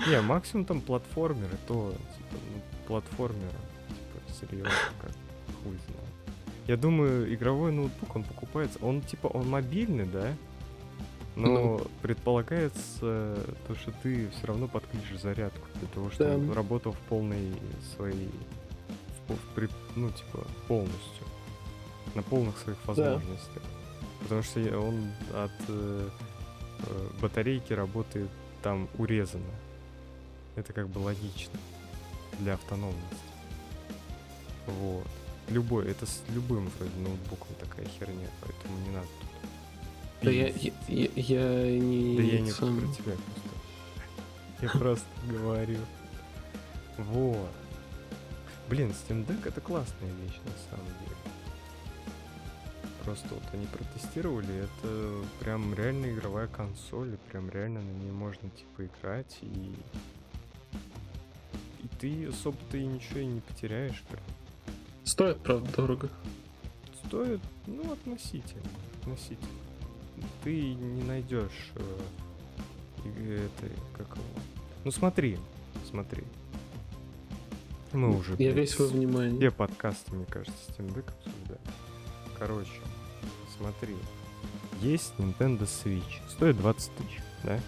Не, максимум там платформеры, то, типа, ну, платформеры, типа, серьезно, как хуй знает. Я думаю, игровой ноутбук, он покупается, он, типа, он мобильный, да? Но Ну. предполагается то, что ты все равно подключишь зарядку для того, чтобы Да. работал в полной своей, в в при- ну, типа, полностью, на полных своих возможностях. Потому что он от э, э, батарейки работает там урезано. Это как бы логично для автономности. Вот. Любой, это с любым вроде ноутбуком такая херня, поэтому не надо тут. Да я, я, я- я не... Да я не сам- про тебя просто. Я просто говорю. Вот. Блин, Steam Deck это классная вещь на самом деле. Просто вот они протестировали, это прям реально игровая консоль, и прям реально на ней можно типа играть, и... И ты особо-то и ничего и не потеряешь прям. Стоит, правда, дорого. Стоит, ну, относительно. Относительно. Ты не найдешь э, это, как его. Ну смотри, смотри. Мы уже. Я весь во внимании. Все подкасты, мне кажется, Steam Deck обсуждаем. Короче, смотри. Есть Nintendo Switch. Стоит 20 тысяч, да?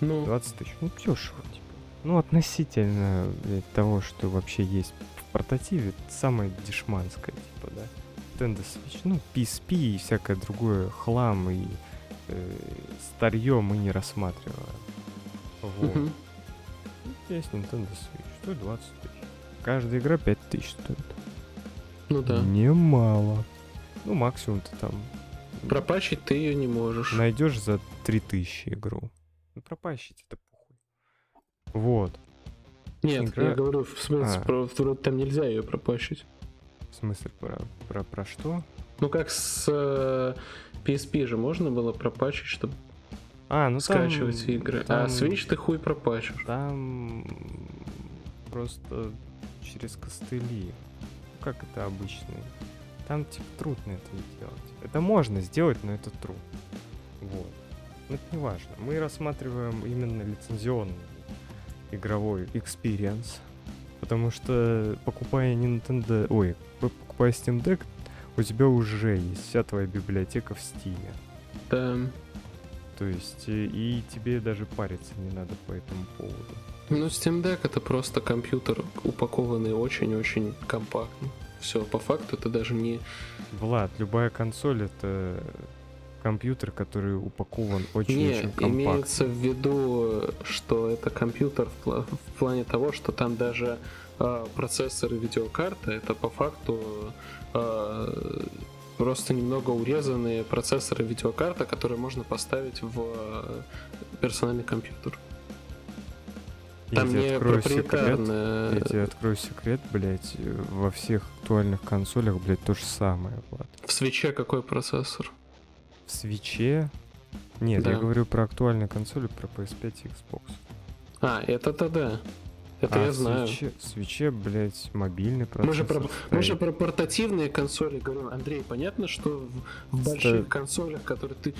Ну, 20 тысяч. Ну, дешево, типа. Ну, относительно блядь, того, что вообще есть в портативе, самое дешманское, типа, да. Nintendo Switch, ну, PSP и всякое другое хлам и э, старье мы не рассматриваем. Вот. мгм. Есть Nintendo Switch, стоит 20 тысяч. Каждая игра 5 тысяч стоит. ну да. Немало. Ну, максимум ты там Пропащить ты ее не можешь. найдешь за 3000 игру. Ну, пропащить это похуй. Вот. Нет, игра- я говорю, в смысле, А. про- вроде там нельзя ее пропащить. В смысле, про, про, про что? Ну как с э, PSP же можно было пропачить, чтобы А, ну там- скачивать игры. там- А Switch ты хуй пропачишь. Там просто через костыли. Ну, Как это обычно. Там типа трудно это сделать. Это можно сделать, но это труд. Вот. Но это не важно. Мы рассматриваем именно лицензионный игровой experience. Потому что покупая Nintendo... Ой, покупая Steam Deck, у тебя уже есть вся твоя библиотека в Steam. Да. То есть э, и тебе даже париться не надо по этому поводу. Ну, Steam Deck это просто компьютер, упакованный очень-очень компактно. Все, по факту это даже не... Влад, любая консоль это компьютер, который упакован очень-очень компактно. имеется в виду, что это компьютер в, пла- в плане того, что там даже э, процессор и видеокарта, это по факту просто немного урезанные процессоры видеокарта, которые можно поставить в э, персональный компьютер. Я Там тебе не открою секрет, проприетарная... я тебе открою секрет, блядь, во всех актуальных консолях, блядь, то же самое, Влад. В свече какой процессор? В свече... Нет, я Да. говорю про актуальные консоли, про PS5 и Xbox. А, это-то да. Это а я в знаю. Свече, свече, блядь, мобильный процессор Мы же, про, мы же про портативные консоли говорим. Андрей, понятно, что в, в больших Стоит. консолях, которые ты...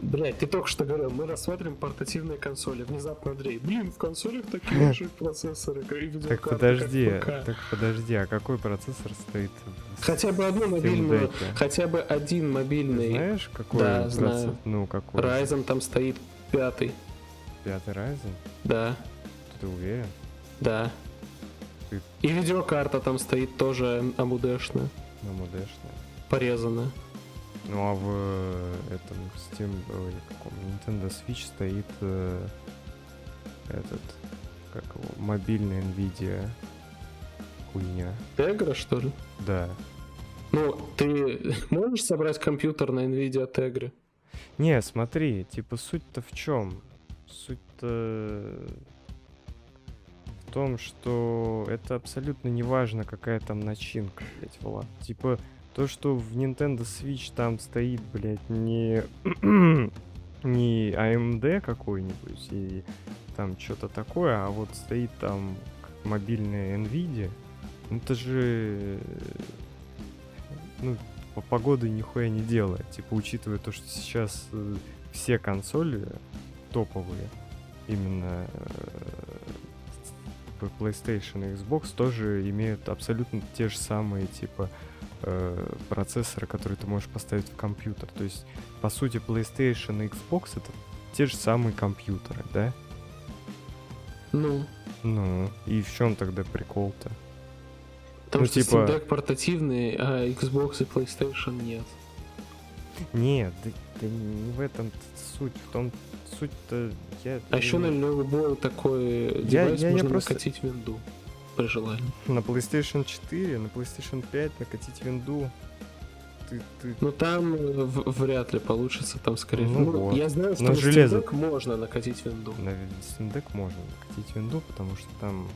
Блядь, ты только что говорил, мы рассматриваем портативные консоли. Внезапно, Андрей, блин, в консолях такие же процессоры как и видеокарты, Так подожди, так подожди, а какой процессор стоит в Хотя бы одну мобильную, хотя бы один Ты мобильный знаешь, какой Да, знаю. Ну, какой? Ryzen там стоит пятый. Пятый Ryzen? Да, Ты уверен? Да. И видеокарта там стоит тоже амудешная, модешная. порезанная. Ну а в э, этом Steam, ой, каком Nintendo Switch стоит э, этот, как его, мобильный Nvidia хуйня. Тегра, что ли? Да. Ну, ты (laughs) можешь собрать компьютер на NVIDIA Tegra? Не, смотри, типа суть-то в чем? Суть-то том, что это абсолютно не важно, какая там начинка, блядь, Влад. Типа то, что в Nintendo Switch там стоит, блядь, не (clears throat) не AMD какой-нибудь и там что-то такое, а вот стоит там мобильная Nvidia, ну это же ну, по погоде нихуя не делает. Типа, учитывая то, что сейчас э, все консоли топовые, именно э, PlayStation и Xbox тоже имеют абсолютно те же самые, типа, э, процессоры, которые ты можешь поставить в компьютер. То есть, по сути, PlayStation и Xbox это те же самые компьютеры, да? Ну, Ну, и в чем тогда прикол-то? потому Ну, что типа- Steam Deck портативный, а Xbox и PlayStation нет. Нет, да, да не в этом суть. В том суть-то я... А еще на любой такой Я- девайс я- я можно просто- накатить винду при желании. на PlayStation 4, на PlayStation 5 накатить винду. Ты, ты... Ну там э, вряд ли получится, там скорее Ну всего. вот. Я знаю, что На на Steam железо. Deck можно накатить винду. На Steam Deck можно накатить винду, потому что там...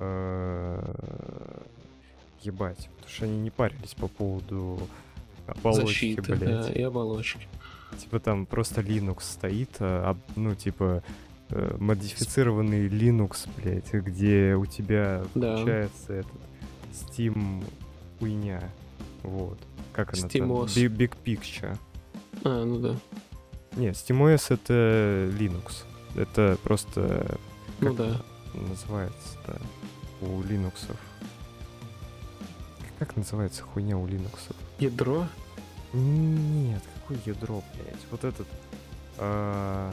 э, Ебать, потому что они не парились по поводу оболочки, Защиты блядь. да, и оболочки. Типа там просто Linux стоит, а, ну типа э, модифицированный Linux, блядь, где у тебя Да. включается этот Steam хуйня. Вот. Как она там? SteamOS. Би- Big Picture. А, ну да. Не, SteamOS это Linux. Это просто Ну да. называется-то у Linux. Как называется хуйня у Linux? Ядро? Нет, какое ядро, блядь? Вот этот... а,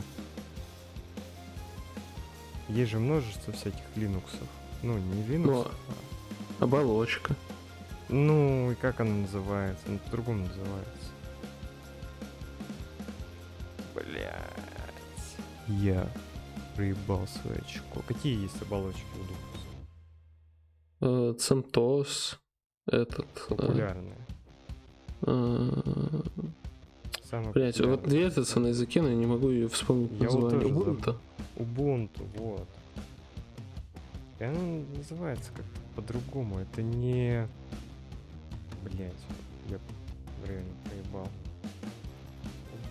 Есть же множество всяких линуксов. Ну, не Linux. Ну, а- Оболочка. Ну, и как она называется? Ну, по-другому называется. Блять. Я проебал свое очко. Какие есть оболочки у Linux? Э, CentOS. Этот. э, Популярные. э, Самые Блять, вот популярные. двигаться на языке, но я не могу ее вспомнить Я вот название. тоже Ubuntu? Ubuntu, вот. И она называется как по-другому. Это не... Блять, я реально проебал.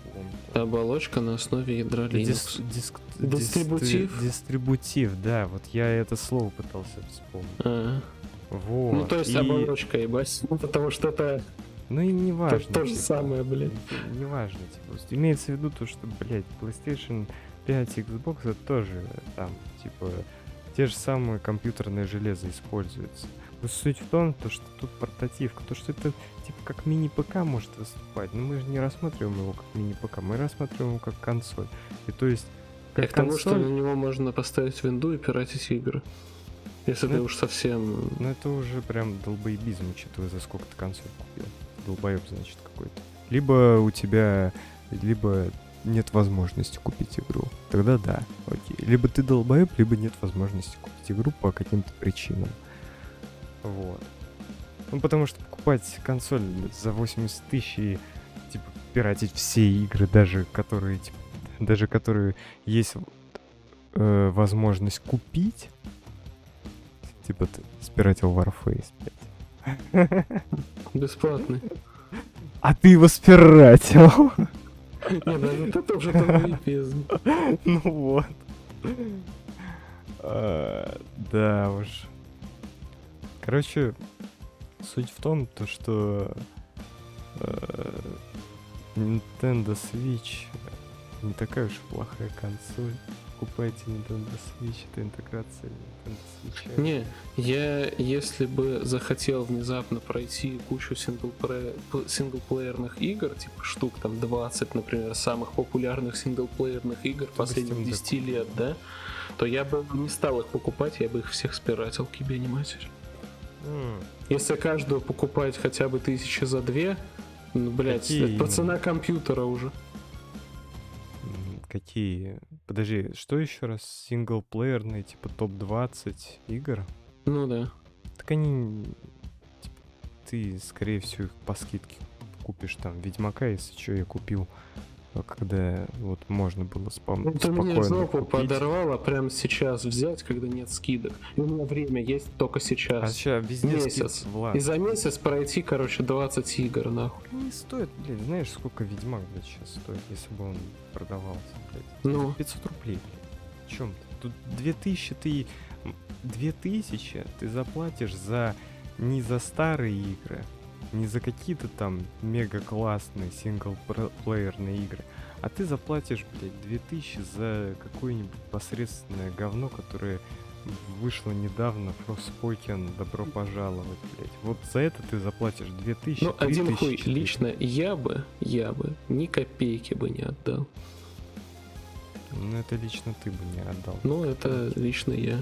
Ubuntu. Оболочка на основе ядра Это Linux. дис- диск- Дистрибутив? дистри- Дистрибутив, да. Вот я это слово пытался вспомнить. А, Вот. Ну, то есть и- оболочка, ебать. Ну, потому что это Ну и не то, важно. то же типа. самое, блядь. Не важно, типа. Имеется в виду то, что, блядь, PlayStation 5 и Xbox это тоже там, типа, те же самые компьютерные железо используются. Но суть в том, то, что тут портативка, то, что это типа как мини-ПК может выступать. Но мы же не рассматриваем его как мини-ПК, мы рассматриваем его как консоль. И то есть, Я как к тому, что консоль, на него можно поставить винду и пиратить игры. Если Ну, ты уж совсем... ну это уже прям долбоебизм, учитывая, за сколько ты консоль купил. Долбоеб, значит, какой-то. Либо у тебя, либо нет возможности купить игру. Тогда да, окей. Либо ты долбоеб, либо нет возможности купить игру по каким-то причинам. Вот. Ну, потому что покупать консоль за 80 тысяч и, типа, пиратить все игры, даже которые, типа, даже которые есть э, возможность купить, типа, ты спиратил Warface, блядь. Бесплатный. А ты его спиратил. Не, вот это уже долбоебизм. Ну вот. А, Да уж. Короче, суть в том, то что э, Nintendo Switch не такая уж плохая консоль. Покупайте Nintendo Switch, это интеграция Nintendo Switch. Не, я если бы захотел внезапно пройти кучу синглплеерных игр, типа штук там 20, например, самых популярных синглплеерных игр последних 10 лет, да, то я бы не стал их покупать, я бы их всех спиратил, тебе не матерь. Mm. Если каждую покупать хотя бы тысячи за две, ну, блядь, Какие это цена компьютера уже. Какие? Подожди, что еще раз? Синглплеерные, типа топ-20 игр? Ну да. Так они... Типа, ты, скорее всего, их по скидке купишь там. Ведьмака, если что, я купил когда вот можно было спам ну, Ты меня жопу подорвало прямо сейчас взять, когда нет скидок. И у меня время есть только сейчас. А сейчас везде месяц. Скид, И за месяц пройти, короче, 20 игр, нахуй. Не стоит, блядь, знаешь, сколько Ведьмак, блядь, сейчас стоит, если бы он продавался, блядь? Ну? 500 рублей, блядь. Чем ты? Тут 2000 ты... 2000 ты заплатишь за... Не за старые игры, не за какие-то там мега классные синглплеерные игры, а ты заплатишь, блядь, 2000 за какое-нибудь посредственное говно, которое вышло недавно, Frostpoken, добро пожаловать, блядь. Вот за это ты заплатишь 2000, Ну, один хуй, лично я бы, я бы ни копейки бы не отдал. Ну, это лично ты бы не отдал. Ну, это лично я.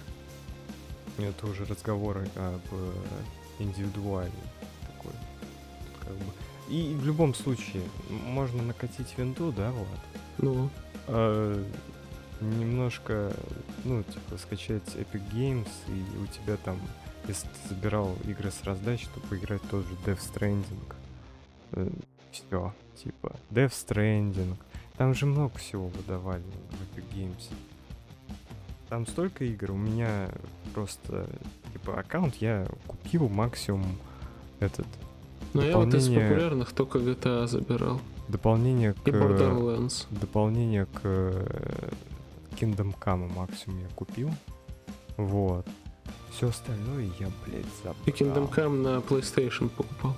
Это уже разговоры об э, индивидуальном как бы. И в любом случае, можно накатить винду, да, Влад? Ну. А, немножко, ну, типа, скачать Epic Games, и у тебя там, если ты забирал игры с раздачи, то поиграть тот же Death Stranding. Э, Все, типа, Death Stranding. Там же много всего выдавали в Epic Games. Там столько игр, у меня просто, типа, аккаунт я купил максимум этот ну я вот из популярных только GTA забирал. Дополнение к... И Borderlands. Дополнение к э, Kingdom Come максимум я купил. Вот. Все остальное я, блядь, забрал. И Kingdom Come на PlayStation покупал.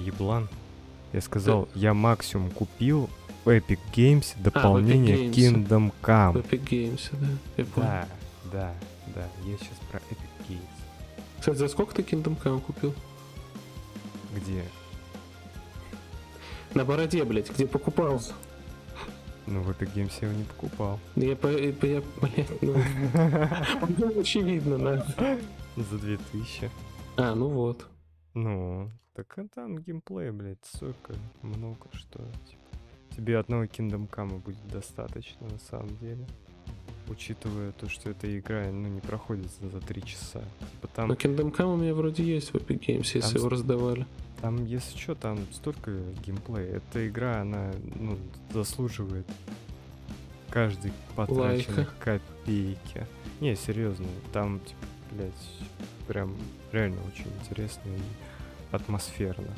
еблан. Я сказал, да. я максимум купил в Epic Games дополнение а, Epic Games. Kingdom Come. В Epic Games, да. Я да, да, да. Я сейчас про Epic Games. Кстати, за сколько ты Kingdom Come купил? Где? На бороде, блядь, где покупал. Ну, в Epic Games я его не покупал. Я, по, я, блядь, ну... (laughs) Очевидно, да. За 2000. А, ну вот. Ну, так там геймплей, блядь, столько много, что, типа, тебе одного Kingdom Come будет достаточно, на самом деле учитывая то, что эта игра ну, не проходит за 3 часа. Типа там... Но Kingdom Come у меня вроде есть в Epic Games, если там, его раздавали. Там, если что, там столько геймплея. Эта игра, она ну, заслуживает каждой потраченной Лайка. копейки. Не, серьезно, там, типа, блядь, прям реально очень интересно и атмосферно.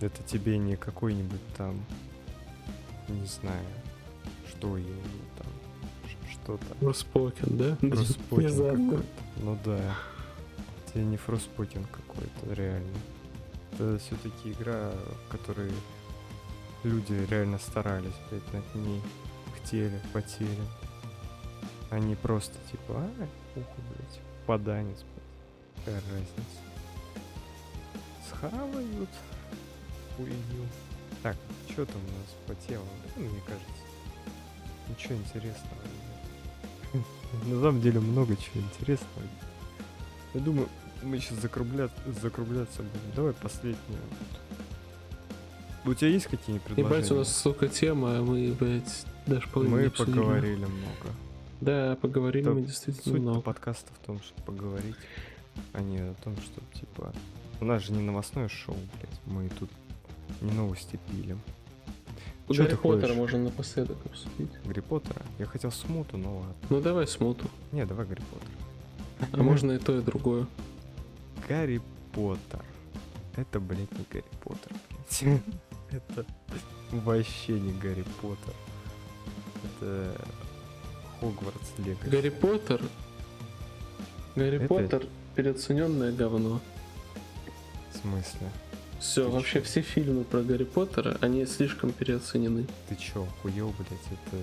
Это тебе не какой-нибудь там, не знаю, что там, что-то. Forspoken, да? Forspoken. Ну да. Это не Forspoken какой-то, реально. Это все-таки игра, в которой люди реально старались, блядь, над ней. Хотели, потели. Они просто типа, а, уху, блядь, поданец, блядь. Какая разница. Схавают. Уйду. Так, что там у нас по темам? Мне кажется, ничего интересного (laughs) на самом деле много чего интересного. Я думаю, мы сейчас закругляться, закругляться будем. Давай последнее. У тебя есть какие-нибудь предложения? Ебать, у нас столько тем, а мы, блядь, даже половину Мы поговорили много. Да, поговорили Это мы действительно суть много. подкаста в том, чтобы поговорить, а не о том, что, типа... У нас же не новостное шоу, блядь. Мы тут не новости пилим. Гарри Поттера можно напоследок обсудить. Гарри Поттера? Я хотел смуту, но ладно. Ну давай смуту. Не, давай Гарри Поттер. А можно и то, и другое. Гарри Поттер. Это, блядь, не Гарри Поттер, блядь. (laughs) Это вообще не Гарри Поттер. Это Хогвартс Лего. Гарри Поттер? Гарри Поттер переоцененное говно. В смысле? Все, Ты вообще чё? все фильмы про Гарри Поттера, они слишком переоценены. Ты чё, охуел, блядь, это...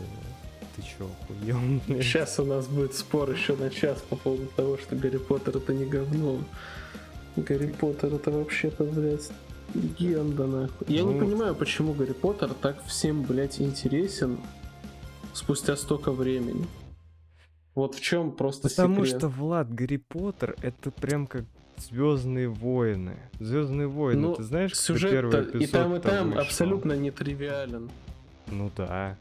Ты чё, охуел? Сейчас у нас будет спор еще на час по поводу того, что Гарри Поттер это не говно. Гарри Поттер это вообще-то, блядь, легенда, нахуй. Я не Ну. понимаю, почему Гарри Поттер так всем, блядь, интересен спустя столько времени. Вот в чем просто Потому секрет. что, Влад, Гарри Поттер это прям как Звездные войны. Звездные войны, Ну, ты знаешь, Сюжет первый и эпизод там, и там вышел? абсолютно нетривиален. Ну да.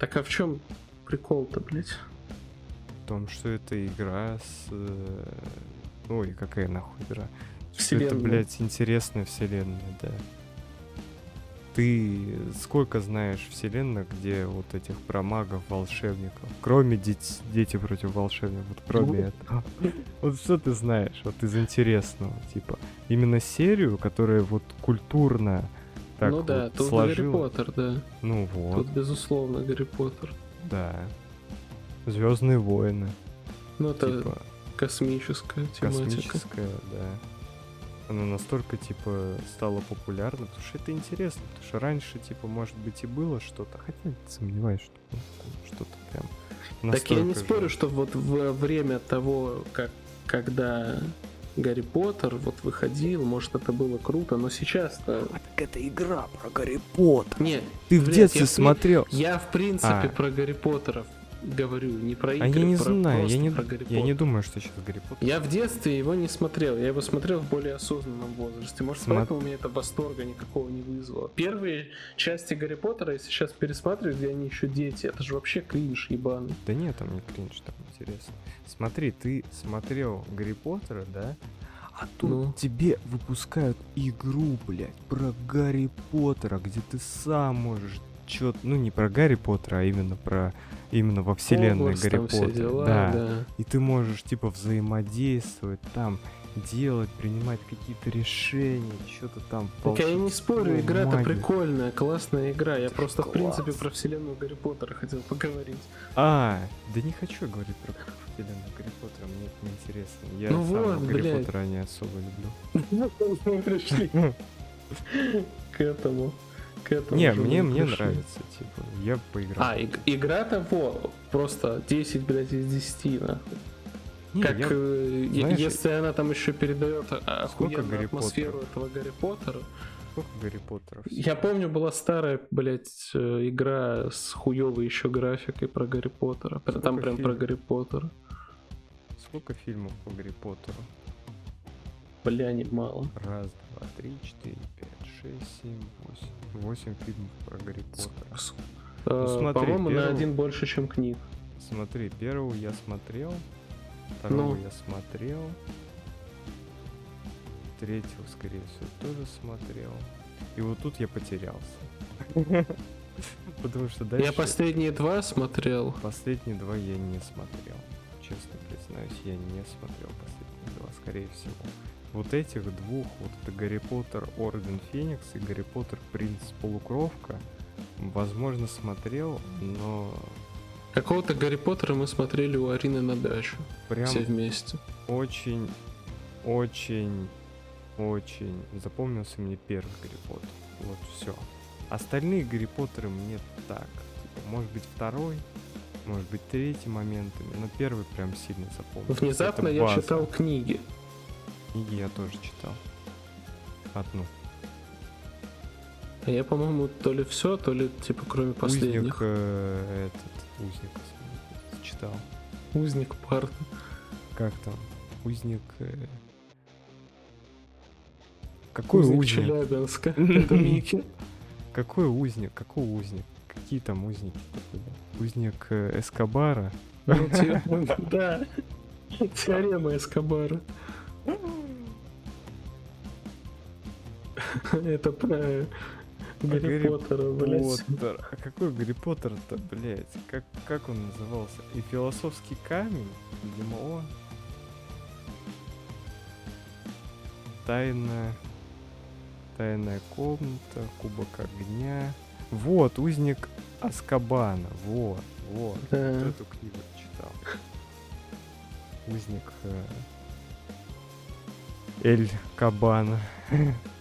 Так а в чем прикол-то, блядь? В том, что это игра с... э, Ой, какая нахуй игра? Что Вселенная. это, блядь, интересная вселенная, да. Ты сколько знаешь вселенных, где вот этих про магов, волшебников? Кроме деть- дети против волшебников, вот кроме Ну. этого. Вот что ты знаешь, вот из интересного, типа, именно серию, которая вот культурно так ну да, тут Гарри сложила. Поттер, да. Ну вот, Тут безусловно Гарри Поттер. да. Звездные войны, Ну это типа, космическая тематика. космическая, да. Она настолько, типа, стала популярна, потому что это интересно, потому что раньше, типа, может быть, и было что-то, хотя сомневаюсь, что что-то прям Так я не спорю, же. что вот во время того, как когда Гарри Поттер вот выходил, может это было круто, но сейчас-то... А так это игра про Гарри Поттер. Не, Ты в блядь, детстве я в смотрел. я в принципе А. про Гарри Поттера говорю, не про игры, А я не про- знаю, я не, про Гарри я не думаю, что сейчас Гарри Поттер. Я в детстве его не смотрел, я его смотрел в более осознанном возрасте. Может, Смо- поэтому у меня это восторга никакого не вызвало. Первые части Гарри Поттера я сейчас пересматриваю, где они еще дети. Это же вообще кринж ебаный. Да нет, там не кринж, там интересно. Смотри, ты смотрел Гарри Поттера, да? А тут Ну. тебе выпускают игру, блядь, про Гарри Поттера, где ты сам можешь чё ну не про Гарри Поттера, а именно про именно во вселенной Хогвартс, Гарри Поттера. дела, да. да. И ты можешь типа взаимодействовать там, делать, принимать какие-то решения, что-то там. Так я не спорю, игра-то прикольная, классная игра. Я Это просто, в принципе, класс. про вселенную Гарри Поттера хотел поговорить. А, да не хочу говорить про вселенную Гарри Поттера, мне это неинтересно. Я Ну сам вот, Гарри блядь. Поттера не особо люблю. (laughs) Мы пришли (laughs) к этому. К этому Не, мне, мне пришли. нравится, типа, я поиграл. А, иг- игра-то во, просто 10, блядь, из 10, нахуй. Не, как, я- э, знаешь, если она там еще передает Сколько охуенную Гарри атмосферу Поттеров? этого Гарри Поттера. Сколько Гарри Поттеров? Я помню, была старая, блядь, э, игра с хуевой еще графикой про Гарри Поттера. Пр- Там Сколько прям про фильмов? Гарри Поттера. Сколько фильмов по Гарри Поттеру? Бля, немало. Раз, два, три, четыре, пять, шесть, семь, восемь. Восемь фильмов про Гарри Поттера. С- Ну, э, смотри, По-моему, на первый- один больше, чем книг. Смотри, первого я смотрел, второго Ну. я смотрел, третьего, скорее всего, тоже смотрел. И вот тут я потерялся. (laughs) Потому что дальше... Я последние два смотрел. Последние два я не смотрел. Честно признаюсь, я не смотрел последние два, скорее всего. Вот этих двух, вот это Гарри Поттер Орден Феникс и Гарри Поттер Принц Полукровка, возможно, смотрел, но Какого-то Гарри Поттера мы смотрели у Арины на дачу. прям Все вместе. очень, очень, очень запомнился мне первый Гарри Поттер. Вот все. Остальные Гарри Поттеры мне так. Типа, может быть, второй, может быть, третий моментами, но первый прям сильно запомнился. Внезапно я читал книги. Книги я тоже читал. Одну. А я, по-моему, то ли все, то ли, типа, кроме Узник, последних. э, этот, узник читал. Узник парта. Как там? Узник... э, Какой Узник узник? Челябинска. (laughs) Это Микки. Какой узник? Какой узник? Какие там узники? Узник э, Эскобара? Ну, те- (laughs) Да. Теорема Эскобара. (laughs) Это про Гарри Гарри Поттера, блядь. Поттер. А какой Гарри Поттер-то, блядь? Как, как он назывался? И философский камень? Видимо, он. Тайна... Тайная комната, кубок огня. Вот, узник Аскабана. Вот, вот. Да. Вот эту книгу читал. Узник... э, Эль Кабана. (laughs)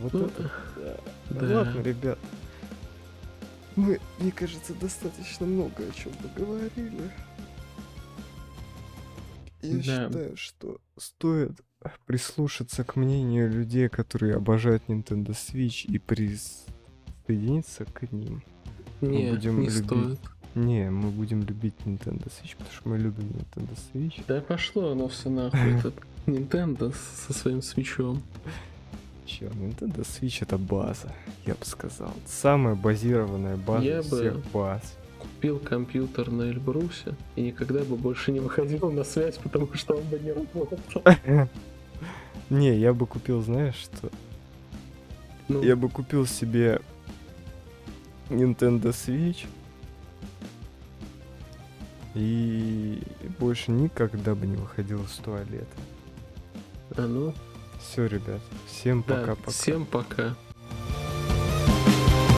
Вот Ну, это, да. да. Ладно, ребят. Мы, мне кажется, достаточно много о чем поговорили. Я Да. считаю, что стоит прислушаться к мнению людей, которые обожают Nintendo Switch и присоединиться к ним. Не, будем не любить. стоит. Не, мы будем любить Nintendo Switch, потому что мы любим Nintendo Switch. Да пошло оно все нахуй. Это Nintendo со своим свечом. Чё, Nintendo Switch это база, я бы сказал. Самая базированная база Я из бы- всех баз. Купил компьютер на Эльбрусе и никогда бы больше не выходил на связь, потому что он бы не работал. (laughs) Не, я бы купил, знаешь что? Ну, Я бы купил себе Nintendo Switch и больше никогда бы не выходил из туалета. а ну, Все, ребят, всем да, пока-пока. всем пока.